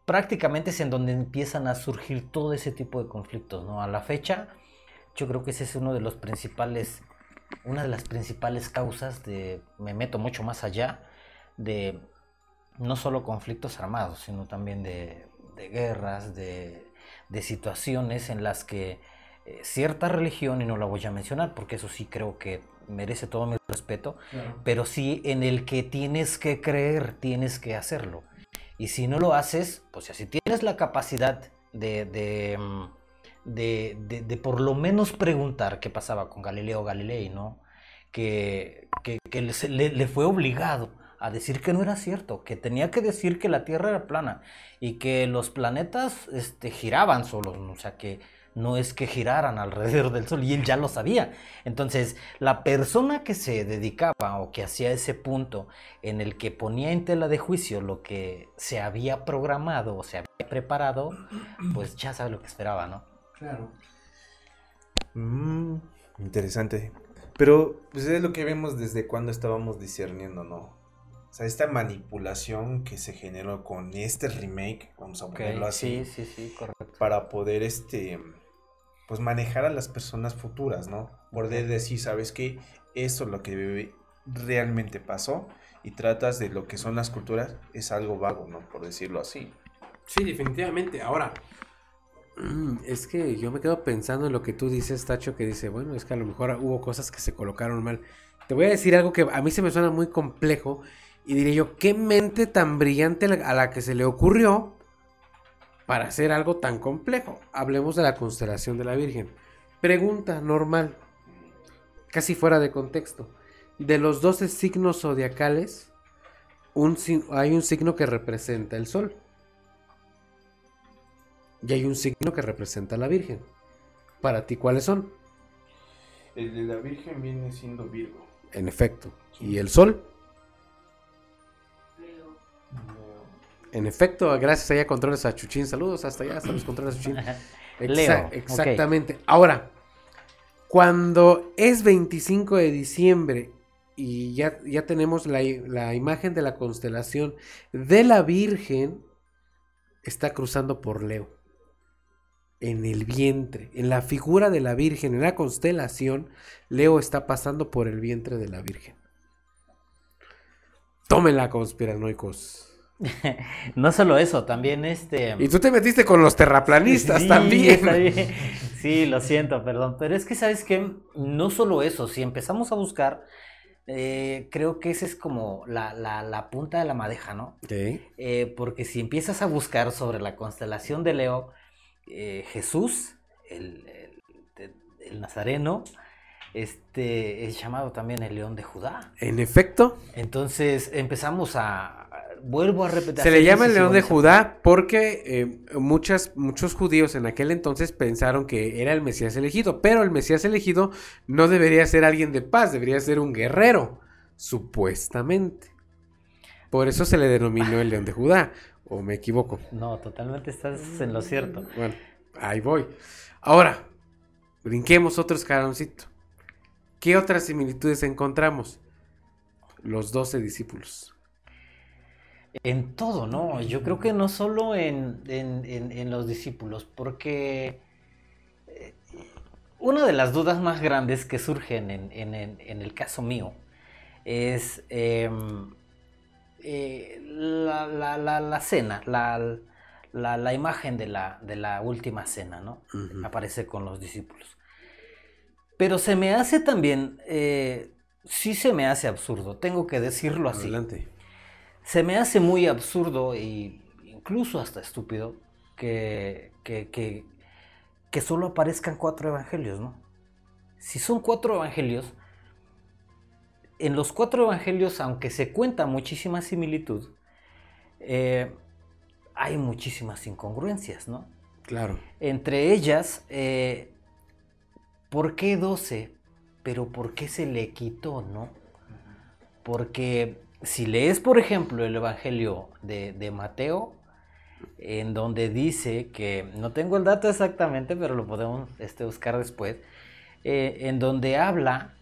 prácticamente es en donde empiezan a surgir todo ese tipo de conflictos, ¿no? A la fecha, yo creo que ese es uno de los principales, una de las principales causas de, me meto mucho más allá, de no solo conflictos armados, sino también de, de guerras, de, de situaciones en las que eh, cierta religión, y no la voy a mencionar porque eso sí creo que merece todo mi respeto, pero sí en el que tienes que creer, tienes que hacerlo. Y si no lo haces, pues si tienes la capacidad de, de, mm, de- de- de por lo menos preguntar qué pasaba con Galileo Galilei, ¿no? Que, que, que le- le fue obligado a decir que no era cierto, que tenía que decir que la Tierra era plana y que los planetas este, giraban solos, ¿no? o sea que no es que giraran alrededor del Sol y él ya lo sabía. Entonces, la persona que se dedicaba o que hacía ese punto en el que ponía en tela de juicio lo que se había programado o se había preparado, pues ya sabe lo que esperaba, ¿no?
Claro.
Mm, interesante. Pero pues es lo que vemos desde cuando estábamos discerniendo, ¿no? O sea, esta manipulación que se generó con este remake, vamos a ponerlo así,
sí, sí, sí, correcto.
para poder este pues manejar a las personas futuras, ¿no? Poder decir, ¿sabes qué? Esto es lo que realmente pasó y tratas de lo que son las culturas, es algo vago, ¿no? Por decirlo así.
Sí, definitivamente. Ahora, es que yo me quedo pensando en lo que tú dices, Tacho, que dice, bueno, es que a lo mejor hubo cosas que se colocaron mal. Te voy a decir algo que a mí se me suena muy complejo y diré yo, ¿qué mente tan brillante la- a la que se le ocurrió para hacer algo tan complejo? Hablemos de la constelación de la Virgen. Pregunta normal, casi fuera de contexto. De los 12 signos zodiacales, un, hay un signo que representa el sol. Y hay un signo que representa a la Virgen. Para ti, ¿cuáles son?
El de la Virgen viene siendo Virgo.
En efecto. ¿Y el sol? En efecto, gracias allá a Controles a Chuchín. Saludos hasta allá, hasta los Controles a Chuchín.
Leo,
Exa-. Exactamente. Ahora, cuando es 25 de diciembre y ya, ya tenemos la, la imagen de la constelación de la Virgen, está cruzando por Leo. En el vientre, en la figura de la Virgen, en la constelación, Leo está pasando por el vientre de la Virgen. Tómenla, conspiranoicos.
No solo eso, también este...
Y tú te metiste con los terraplanistas
Sí,
también.
está bien. Sí, lo siento, perdón. Pero es que, ¿sabes qué? No solo eso, si empezamos a buscar, eh, creo que esa es como la, la- la punta de la madeja, ¿no?
Ok.
Eh, porque si empiezas a buscar sobre la constelación de Leo, eh, Jesús, el, el- el Nazareno, este, es llamado también el León de Judá.
En efecto,
Entonces empezamos a... Vuelvo a repetir.
se le llama el león de Judá porque eh, muchas, muchos judíos en aquel entonces pensaron que era el Mesías elegido, pero el Mesías elegido no debería ser alguien de paz, debería ser un guerrero, supuestamente. Por eso se le denominó el león de Judá, o me equivoco.
No, totalmente estás en lo cierto.
Bueno, ahí voy. Ahora, brinquemos otro escaloncito. ¿Qué otras similitudes encontramos? Los doce discípulos.
En todo, ¿no? Yo creo que no solo en, en- en- en los discípulos, porque eh, una de las dudas más grandes que surgen en, el caso mío es em, eh, la, la- la- la cena, la, imagen de la, de la última cena, ¿no?
Ujú.
Aparece con los discípulos. Pero se me hace también, eh, sí se me hace absurdo, tengo que decirlo así.
Adelante.
Se me hace muy absurdo e incluso hasta estúpido que, que, que, que solo aparezcan cuatro evangelios, ¿no? Si son cuatro evangelios, en los cuatro evangelios, aunque se cuenta muchísima similitud, eh, hay muchísimas incongruencias, ¿no?
Claro.
Entre ellas, eh, ¿por qué 12? Pero ¿por qué se le quitó, no? Porque si lees, por ejemplo, el Evangelio de, de Mateo, en donde dice que, no tengo el dato exactamente, pero lo podemos este, buscar después, eh, en donde habla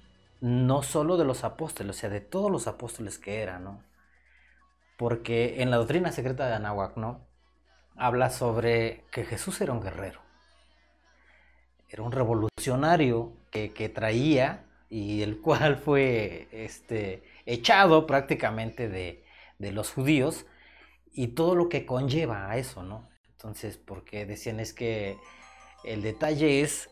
no solo de los apóstoles, o sea, de todos los apóstoles que eran, ¿no? Porque en la doctrina secreta de Anáhuac, ¿no? Habla sobre que Jesús era un guerrero. Era un revolucionario que, que traía y el cual fue este, echado prácticamente de, de los judíos y todo lo que conlleva a eso, ¿no? Entonces, porque decían es que el detalle es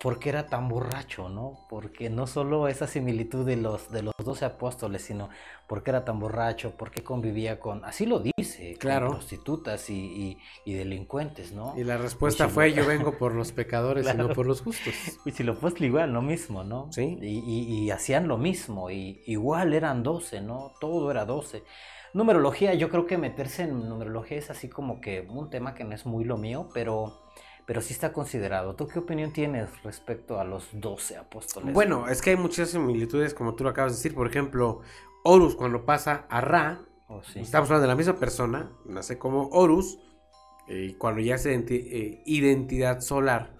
por qué era tan borracho, ¿no? Porque no solo esa similitud de los, de los 12 apóstoles, sino por qué era tan borracho, por qué convivía con, así lo dice, con
Claro.
prostitutas y, y- y delincuentes, ¿no?
Y la respuesta
Mucho
fue, yo vengo por los pecadores y no por los justos.
Y si lo pues igual, lo mismo, ¿no?
Sí.
Y, y- y hacían lo mismo, y igual eran 12, ¿no? Todo era 12. Numerología, yo creo que meterse en numerología es así como que un tema que no es muy lo mío, pero, pero sí está considerado. ¿Tú qué opinión tienes respecto a los 12 apóstoles?
Bueno, es que hay muchas similitudes, como tú lo acabas de decir. Por ejemplo, Horus cuando pasa a Ra,
Oh, sí.
estamos hablando de la misma persona, nace como Horus, eh, y cuando ya es identi- eh, identidad solar,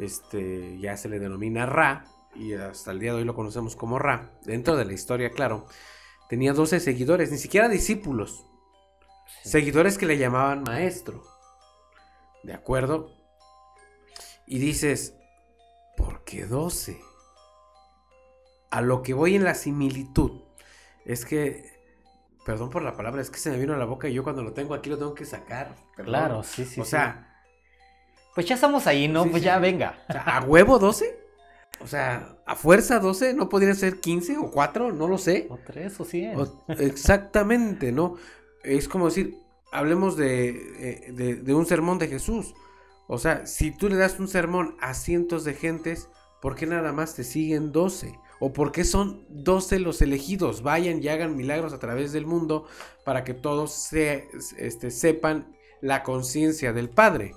este, ya se le denomina Ra, y hasta el día de hoy lo conocemos como Ra, dentro de la historia, claro. Tenía 12 seguidores, ni siquiera discípulos,
Sí.
seguidores que le llamaban maestro. ¿De acuerdo? Y dices, ¿por qué 12? A lo que voy en la similitud es que, perdón por la palabra, es que se me vino a la boca y yo cuando lo tengo aquí lo tengo que sacar. perdón.
Claro, sí, sí.
o
sí.
sea,
pues ya estamos ahí, ¿no?
sí,
pues
sí,
ya venga.
o sea, ¿a huevo 12? O sea, ¿a fuerza 12? ¿No podrían ser 15 o 4? No lo sé.
O tres o cien.
O- exactamente, ¿no? Es como decir, hablemos de, eh, de, de un sermón de Jesús. O sea, si tú le das un sermón a cientos de gentes, ¿por qué nada más te siguen 12? ¿O por qué son 12 los elegidos? Vayan y hagan milagros a través del mundo para que todos se, este, sepan la conciencia del Padre.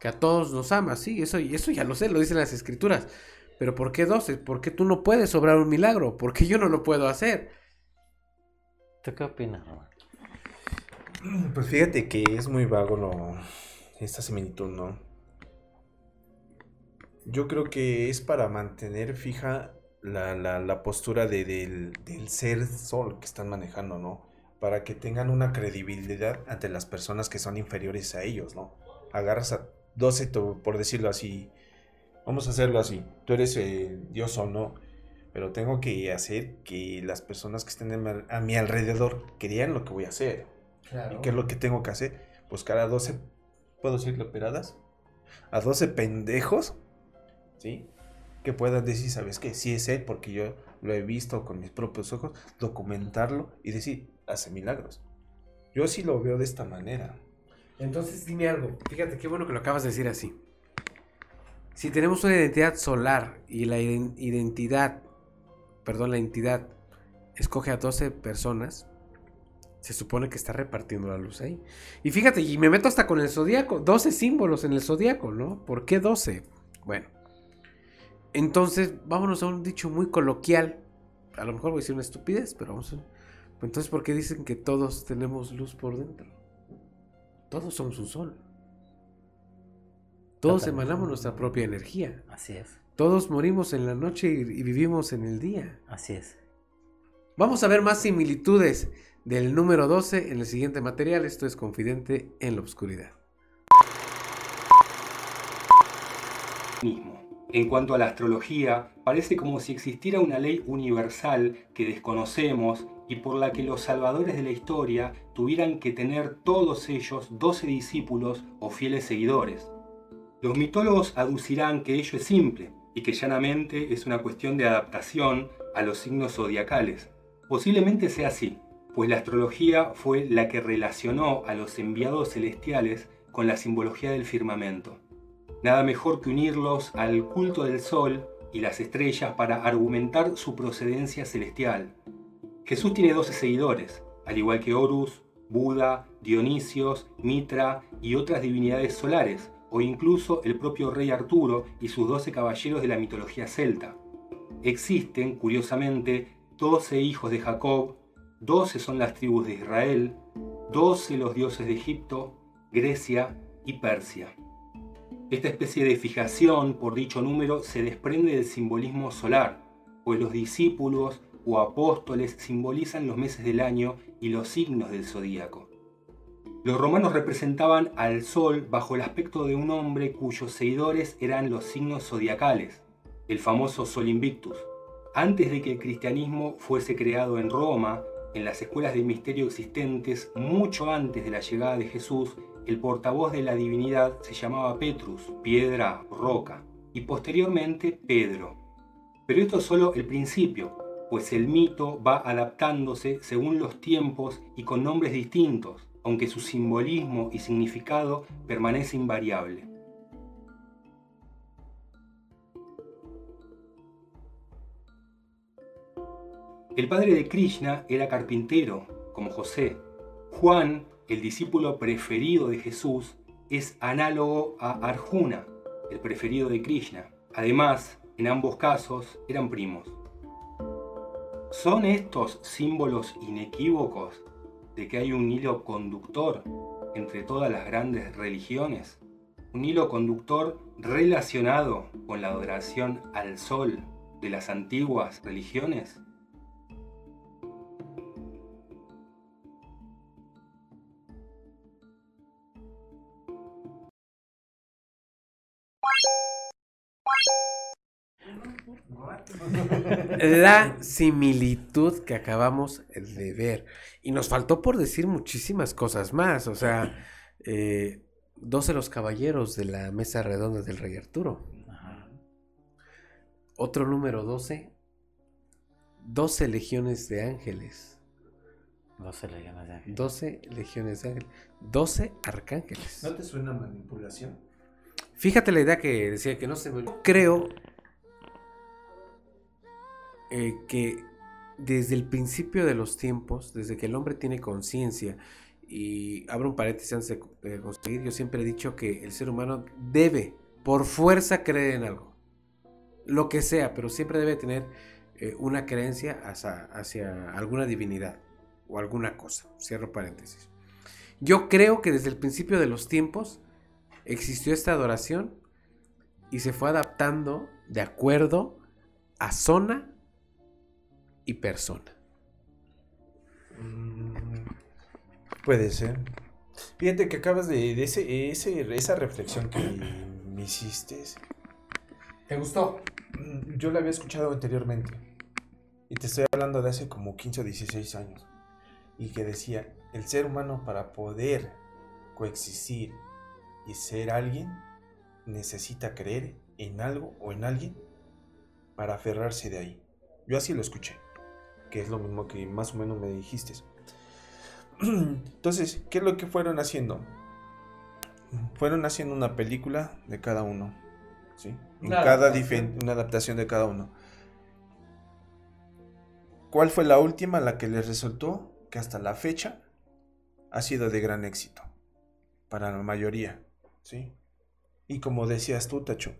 Que a todos nos ama, sí, eso, eso ya lo sé, lo dicen las escrituras. Pero ¿por qué 12? ¿Por qué tú no puedes obrar un milagro? ¿Por qué yo no lo puedo hacer?
¿Tú qué opinas?
Pues fíjate que es muy vago lo, esta similitud, ¿no? Yo creo que es para mantener fija la, la- la postura de- del, del ser sol que están manejando, ¿no? Para que tengan una credibilidad ante las personas que son inferiores a ellos, ¿no? Agarras a 12, tú, por decirlo así, vamos a hacerlo así, tú eres el dios o no, pero tengo que hacer que las personas que estén a mi- alrededor crean lo que voy a hacer. ¿Y qué es lo que tengo que hacer? Buscar a 12, ¿puedo decirlo operadas? A 12 pendejos, ¿sí? Que puedan decir, ¿sabes qué? Sí es él, porque yo lo he visto con mis propios ojos, documentarlo y decir, hace milagros. Yo sí lo veo de esta manera.
Entonces dime algo, fíjate qué bueno que lo acabas de decir así. Si tenemos una identidad solar y la iden- identidad, perdón, la entidad escoge a 12 personas, se supone que está repartiendo la luz ahí. Y fíjate, y me meto hasta con el zodiaco, 12 símbolos en el zodiaco, ¿no? ¿Por qué 12? Bueno, entonces vámonos a un dicho muy coloquial. A lo mejor voy a decir una estupidez, pero vamos a... Entonces, ¿por qué dicen que todos tenemos luz por dentro? Todos somos un sol. Todos
Totalmente.
emanamos nuestra propia energía.
Así es,
Todos morimos en la noche y, y vivimos en el día.
así es.
Vamos a ver más similitudes del número 12 en el siguiente material. Esto es Confidente en la Oscuridad.
mismo. En cuanto a la astrología, parece como si existiera una ley universal que desconocemos y por la que los salvadores de la historia tuvieran que tener todos ellos 12 discípulos o fieles seguidores. Los mitólogos aducirán que ello es simple y que llanamente es una cuestión de adaptación a los signos zodiacales. Posiblemente sea así, pues la astrología fue la que relacionó a los enviados celestiales con la simbología del firmamento. Nada mejor que unirlos al culto del sol y las estrellas para argumentar su procedencia celestial. Jesús tiene 12 seguidores, al igual que Horus, Buda, Dionisios, Mitra y otras divinidades solares, o incluso el propio rey Arturo y sus 12 caballeros de la mitología celta. Existen, curiosamente, 12 hijos de Jacob, 12 son las tribus de Israel, 12 los dioses de Egipto, Grecia y Persia. Esta especie de fijación por dicho número se desprende del simbolismo solar, pues los discípulos o apóstoles simbolizan los meses del año y los signos del zodíaco. Los romanos representaban al sol bajo el aspecto de un hombre cuyos seguidores eran los signos zodiacales, el famoso Sol Invictus. Antes de que el cristianismo fuese creado en Roma, en las escuelas de misterio existentes, mucho antes de la llegada de Jesús, el portavoz de la divinidad se llamaba Petrus, piedra, roca. y posteriormente Pedro. Pero esto es solo el principio, pues el mito va adaptándose según los tiempos y con nombres distintos, aunque su simbolismo y significado permanece invariable. El padre de Krishna era carpintero, como José. Juan, el discípulo preferido de Jesús, es análogo a Arjuna, el preferido de Krishna. Además, en ambos casos eran primos. ¿Son estos símbolos inequívocos de que hay un hilo conductor entre todas las grandes religiones? Un hilo conductor relacionado con la adoración al sol de las antiguas religiones?
La similitud que acabamos de ver. Y nos faltó por decir muchísimas cosas más. O sea, eh, 12 los caballeros de la mesa redonda del Rey Arturo. Otro número 12. 12 legiones de ángeles.
12 legiones de ángeles.
12 legiones de ángeles. 12 arcángeles.
¿No te suena manipulación?
Fíjate la idea que decía que no se me... Creo eh, que desde el principio de los tiempos, desde que el hombre tiene conciencia, y abro un paréntesis antes de, conseguir, yo siempre he dicho que el ser humano debe, por fuerza, creer en algo. Lo que sea, pero siempre debe tener eh, una creencia hacia, hacia alguna divinidad o alguna cosa. Cierro paréntesis. Yo creo que desde el principio de los tiempos existió esta adoración y se fue adaptando de acuerdo a zona y persona.
Mm, Puede ser. Fíjate que acabas de, de ese, ese- esa reflexión que me hiciste.
¿Te gustó?
mm, Yo la había escuchado anteriormente. Y te estoy hablando de hace como 15 o 16 años. Y que decía, el ser humano para poder coexistir y ser alguien, necesita creer en algo o en alguien para aferrarse de ahí. Yo así lo escuché. Que es lo mismo que más o menos me dijiste. Entonces, ¿qué es lo que fueron haciendo? Fueron haciendo una película de cada uno. ¿sí? En cada una adaptación de cada uno. ¿Cuál fue la última, la que les resultó que hasta la fecha ha sido de gran éxito para la mayoría? ¿sí? Y como decías tú, Tacho,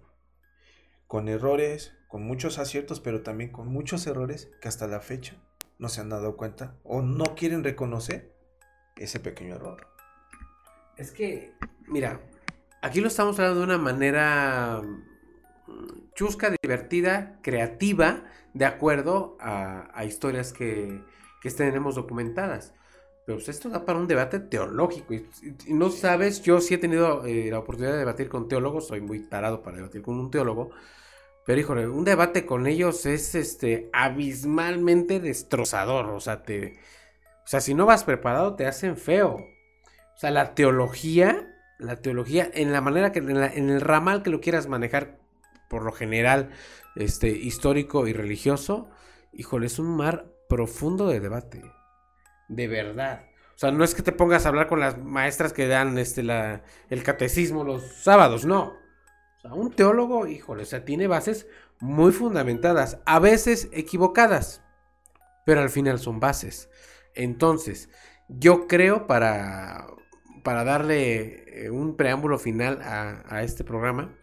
con errores, con muchos aciertos, pero también con muchos errores que hasta la fecha no se han dado cuenta o no quieren reconocer ese pequeño error.
Es que, mira, aquí lo estamos hablando de una manera mm, chusca, divertida, creativa, de acuerdo a, a historias que, que tenemos documentadas. Pero pues, esto da para un debate teológico. Y, y- y no sabes, yo sí he tenido eh, la oportunidad de debatir con teólogos, soy muy tarado para debatir con un teólogo. Pero híjole, un debate con ellos es este abismalmente destrozador. O sea, te. O sea, si no vas preparado, te hacen feo. O sea, la teología, la teología, en la manera que, en, la- en el ramal que lo quieras manejar, por lo general, este, histórico y religioso, híjole, es un mar profundo de debate. De verdad. O sea, no es que te pongas a hablar con las maestras que dan este, la, el catecismo los sábados, no. Un teólogo, híjole, o sea, tiene bases muy fundamentadas, a veces equivocadas, pero al final son bases. Entonces, yo creo para, para darle eh, un preámbulo final a, a este programa,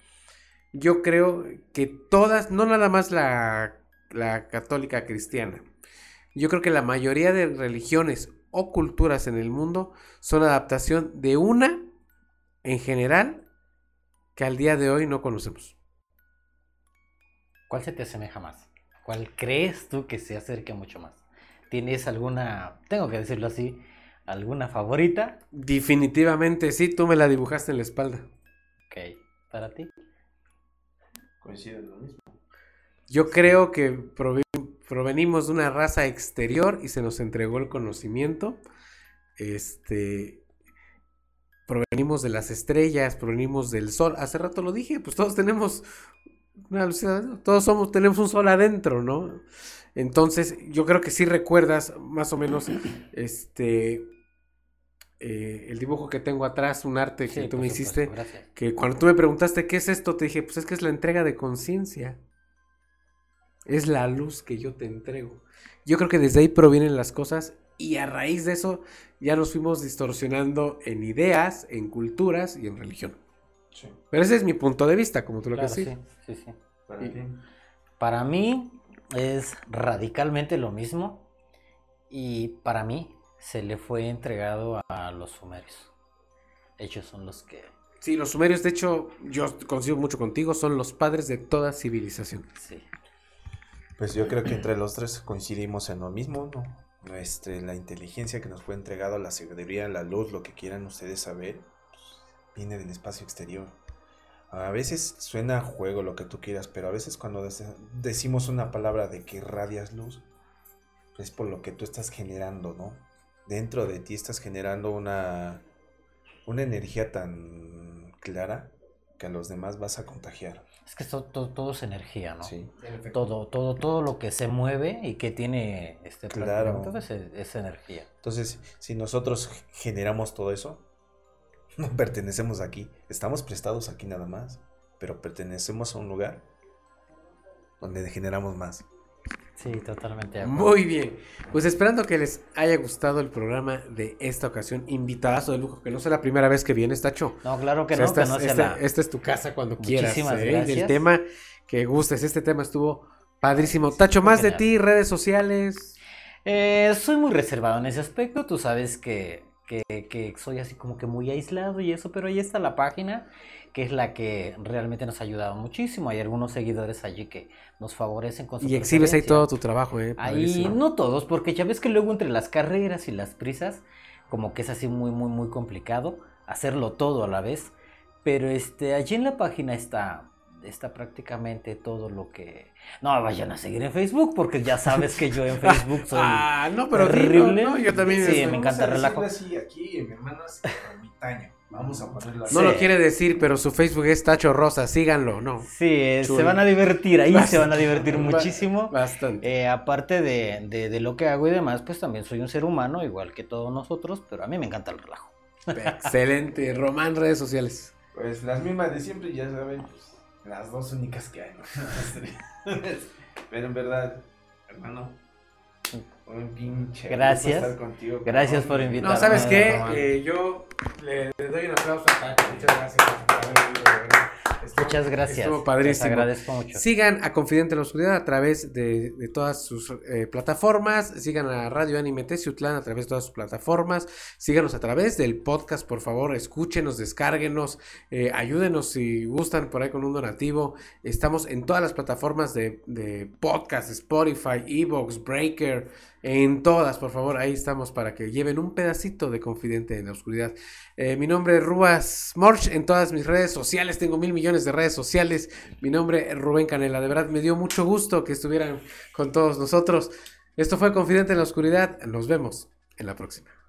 yo creo que todas, no nada más la, la católica cristiana, yo creo que la mayoría de religiones o culturas en el mundo son adaptación de una, en general, que al día de hoy no conocemos.
¿Cuál se te asemeja más? ¿Cuál crees tú que se acerque mucho más? ¿Tienes alguna, tengo que decirlo así, alguna favorita?
Definitivamente sí, tú me la dibujaste en la espalda.
Ok, para ti.
Coincide en lo mismo.
Yo creo que provenimos de una raza exterior y se nos entregó el conocimiento. Este. Provenimos de las estrellas, provenimos del sol. Hace rato lo dije, pues todos tenemos Una luz. Todos somos, tenemos un sol adentro, ¿no? Entonces, yo creo que sí recuerdas más o menos este eh, el dibujo que tengo atrás, un arte que tú me hiciste.
gracias.
Que cuando tú me preguntaste qué es esto, te dije, pues es que es la entrega de conciencia. Es la luz que yo te entrego. Yo creo que desde ahí provienen las cosas y a raíz de eso ya nos fuimos distorsionando en ideas, en culturas y en religión.
Sí.
Pero ese es mi punto de vista, como tú lo
Claro,
que decir.
sí, sí, sí.
Para
Y-.
Para mí es radicalmente lo mismo y para mí se le fue entregado a los sumerios. Ellos son los que...
Sí, los sumerios, de hecho, yo coincido mucho contigo, son los padres de toda civilización.
Sí.
Pues yo creo que entre los tres coincidimos en lo mismo, ¿no? Nuestra, la inteligencia que nos fue entregado, la sabiduría, la luz, lo que quieran ustedes saber, pues, viene del espacio exterior. A veces suena a juego lo que tú quieras, pero a veces cuando decimos una palabra de que irradias luz, es por lo que tú estás generando, ¿no? Dentro de ti estás generando una, una energía tan clara que a los demás vas a contagiar.
Es que esto- todo, todo es energía, ¿no?
Sí.
Todo, todo, todo lo que se mueve y que tiene este
Claro.
prácticamente, todo es, es energía.
Entonces, si nosotros generamos todo eso, no pertenecemos aquí. Estamos prestados aquí nada más, pero pertenecemos a un lugar donde generamos más.
Sí, totalmente. de acuerdo.
Muy bien. Pues esperando que les haya gustado el programa de esta ocasión, invitadazo de lujo, que no sea la primera vez que vienes, Tacho.
No, claro que
O sea,
no, que
esta,
no sea
esta-
la...
esta es tu casa cuando quieras.
Muchísimas
¿eh? El tema que gustes, este tema estuvo padrísimo. Tacho, más de ti, redes sociales.
Eh, soy muy reservado en ese aspecto, tú sabes que, que, que soy así como que muy aislado y eso, pero ahí está la página, que es la que realmente nos ha ayudado muchísimo. Hay algunos seguidores allí que nos favorecen con su
Y exhibes ahí todo tu trabajo, ¿eh?
Ahí no todos, porque ya ves que luego entre las carreras y las prisas, como que es así muy, muy, muy complicado hacerlo todo a la vez. Pero este, allí en la página está, está prácticamente todo lo que... No me vayan a seguir en Facebook, porque ya sabes que yo en Facebook soy...
Ah, no, pero
terrible.
dilo, ¿no? Yo también.
Sí, me encanta
Vamos a
relajo.
así aquí, mi hermano es ermitaño. Vamos a ponerlo así.
No
Sí.
lo quiere decir, pero su Facebook es Tacho Rosa, síganlo, ¿no?
Sí, eh,
Chulo.
se van a divertir, ahí se van a divertir muchísimo.
Bastante.
Eh, aparte de, de- de lo que hago y demás, pues también soy un ser humano, igual que todos nosotros, pero a mí me encanta el relajo.
Excelente. Román, redes sociales.
Pues las mismas de siempre, ya saben, pues, las dos únicas que hay. ¿no? Pero en verdad, hermano, un pinche.
Gracias.
estar contigo,
Gracias por
No,
invitarme.
¿sabes qué? Eh, yo le, le doy un aplauso a Tacho. Muchas gracias. Estuvo-
Muchas gracias.
Estuvo
Les
padrísimo.
agradezco mucho.
Sigan a Confidente en la Oscuridad a través de, de todas sus eh, plataformas. Sigan a Radio Anime Teciutlán a través de todas sus plataformas. Síganos a través del podcast, por favor. Escúchenos, descárguenos. eh, ayúdenos si gustan por ahí con un donativo. Estamos en todas las plataformas de, de podcast: Spotify, Evox, Breaker. En todas, por favor. Ahí estamos para que lleven un pedacito de Confidente en la Oscuridad. Eh, mi nombre es Rubas Morch en todas mis redes sociales. Tengo mil millones de redes sociales. Mi nombre es Rubén Canela. De verdad me dio mucho gusto que estuvieran con todos nosotros. Esto fue Confidente en la Oscuridad. Nos vemos en la próxima.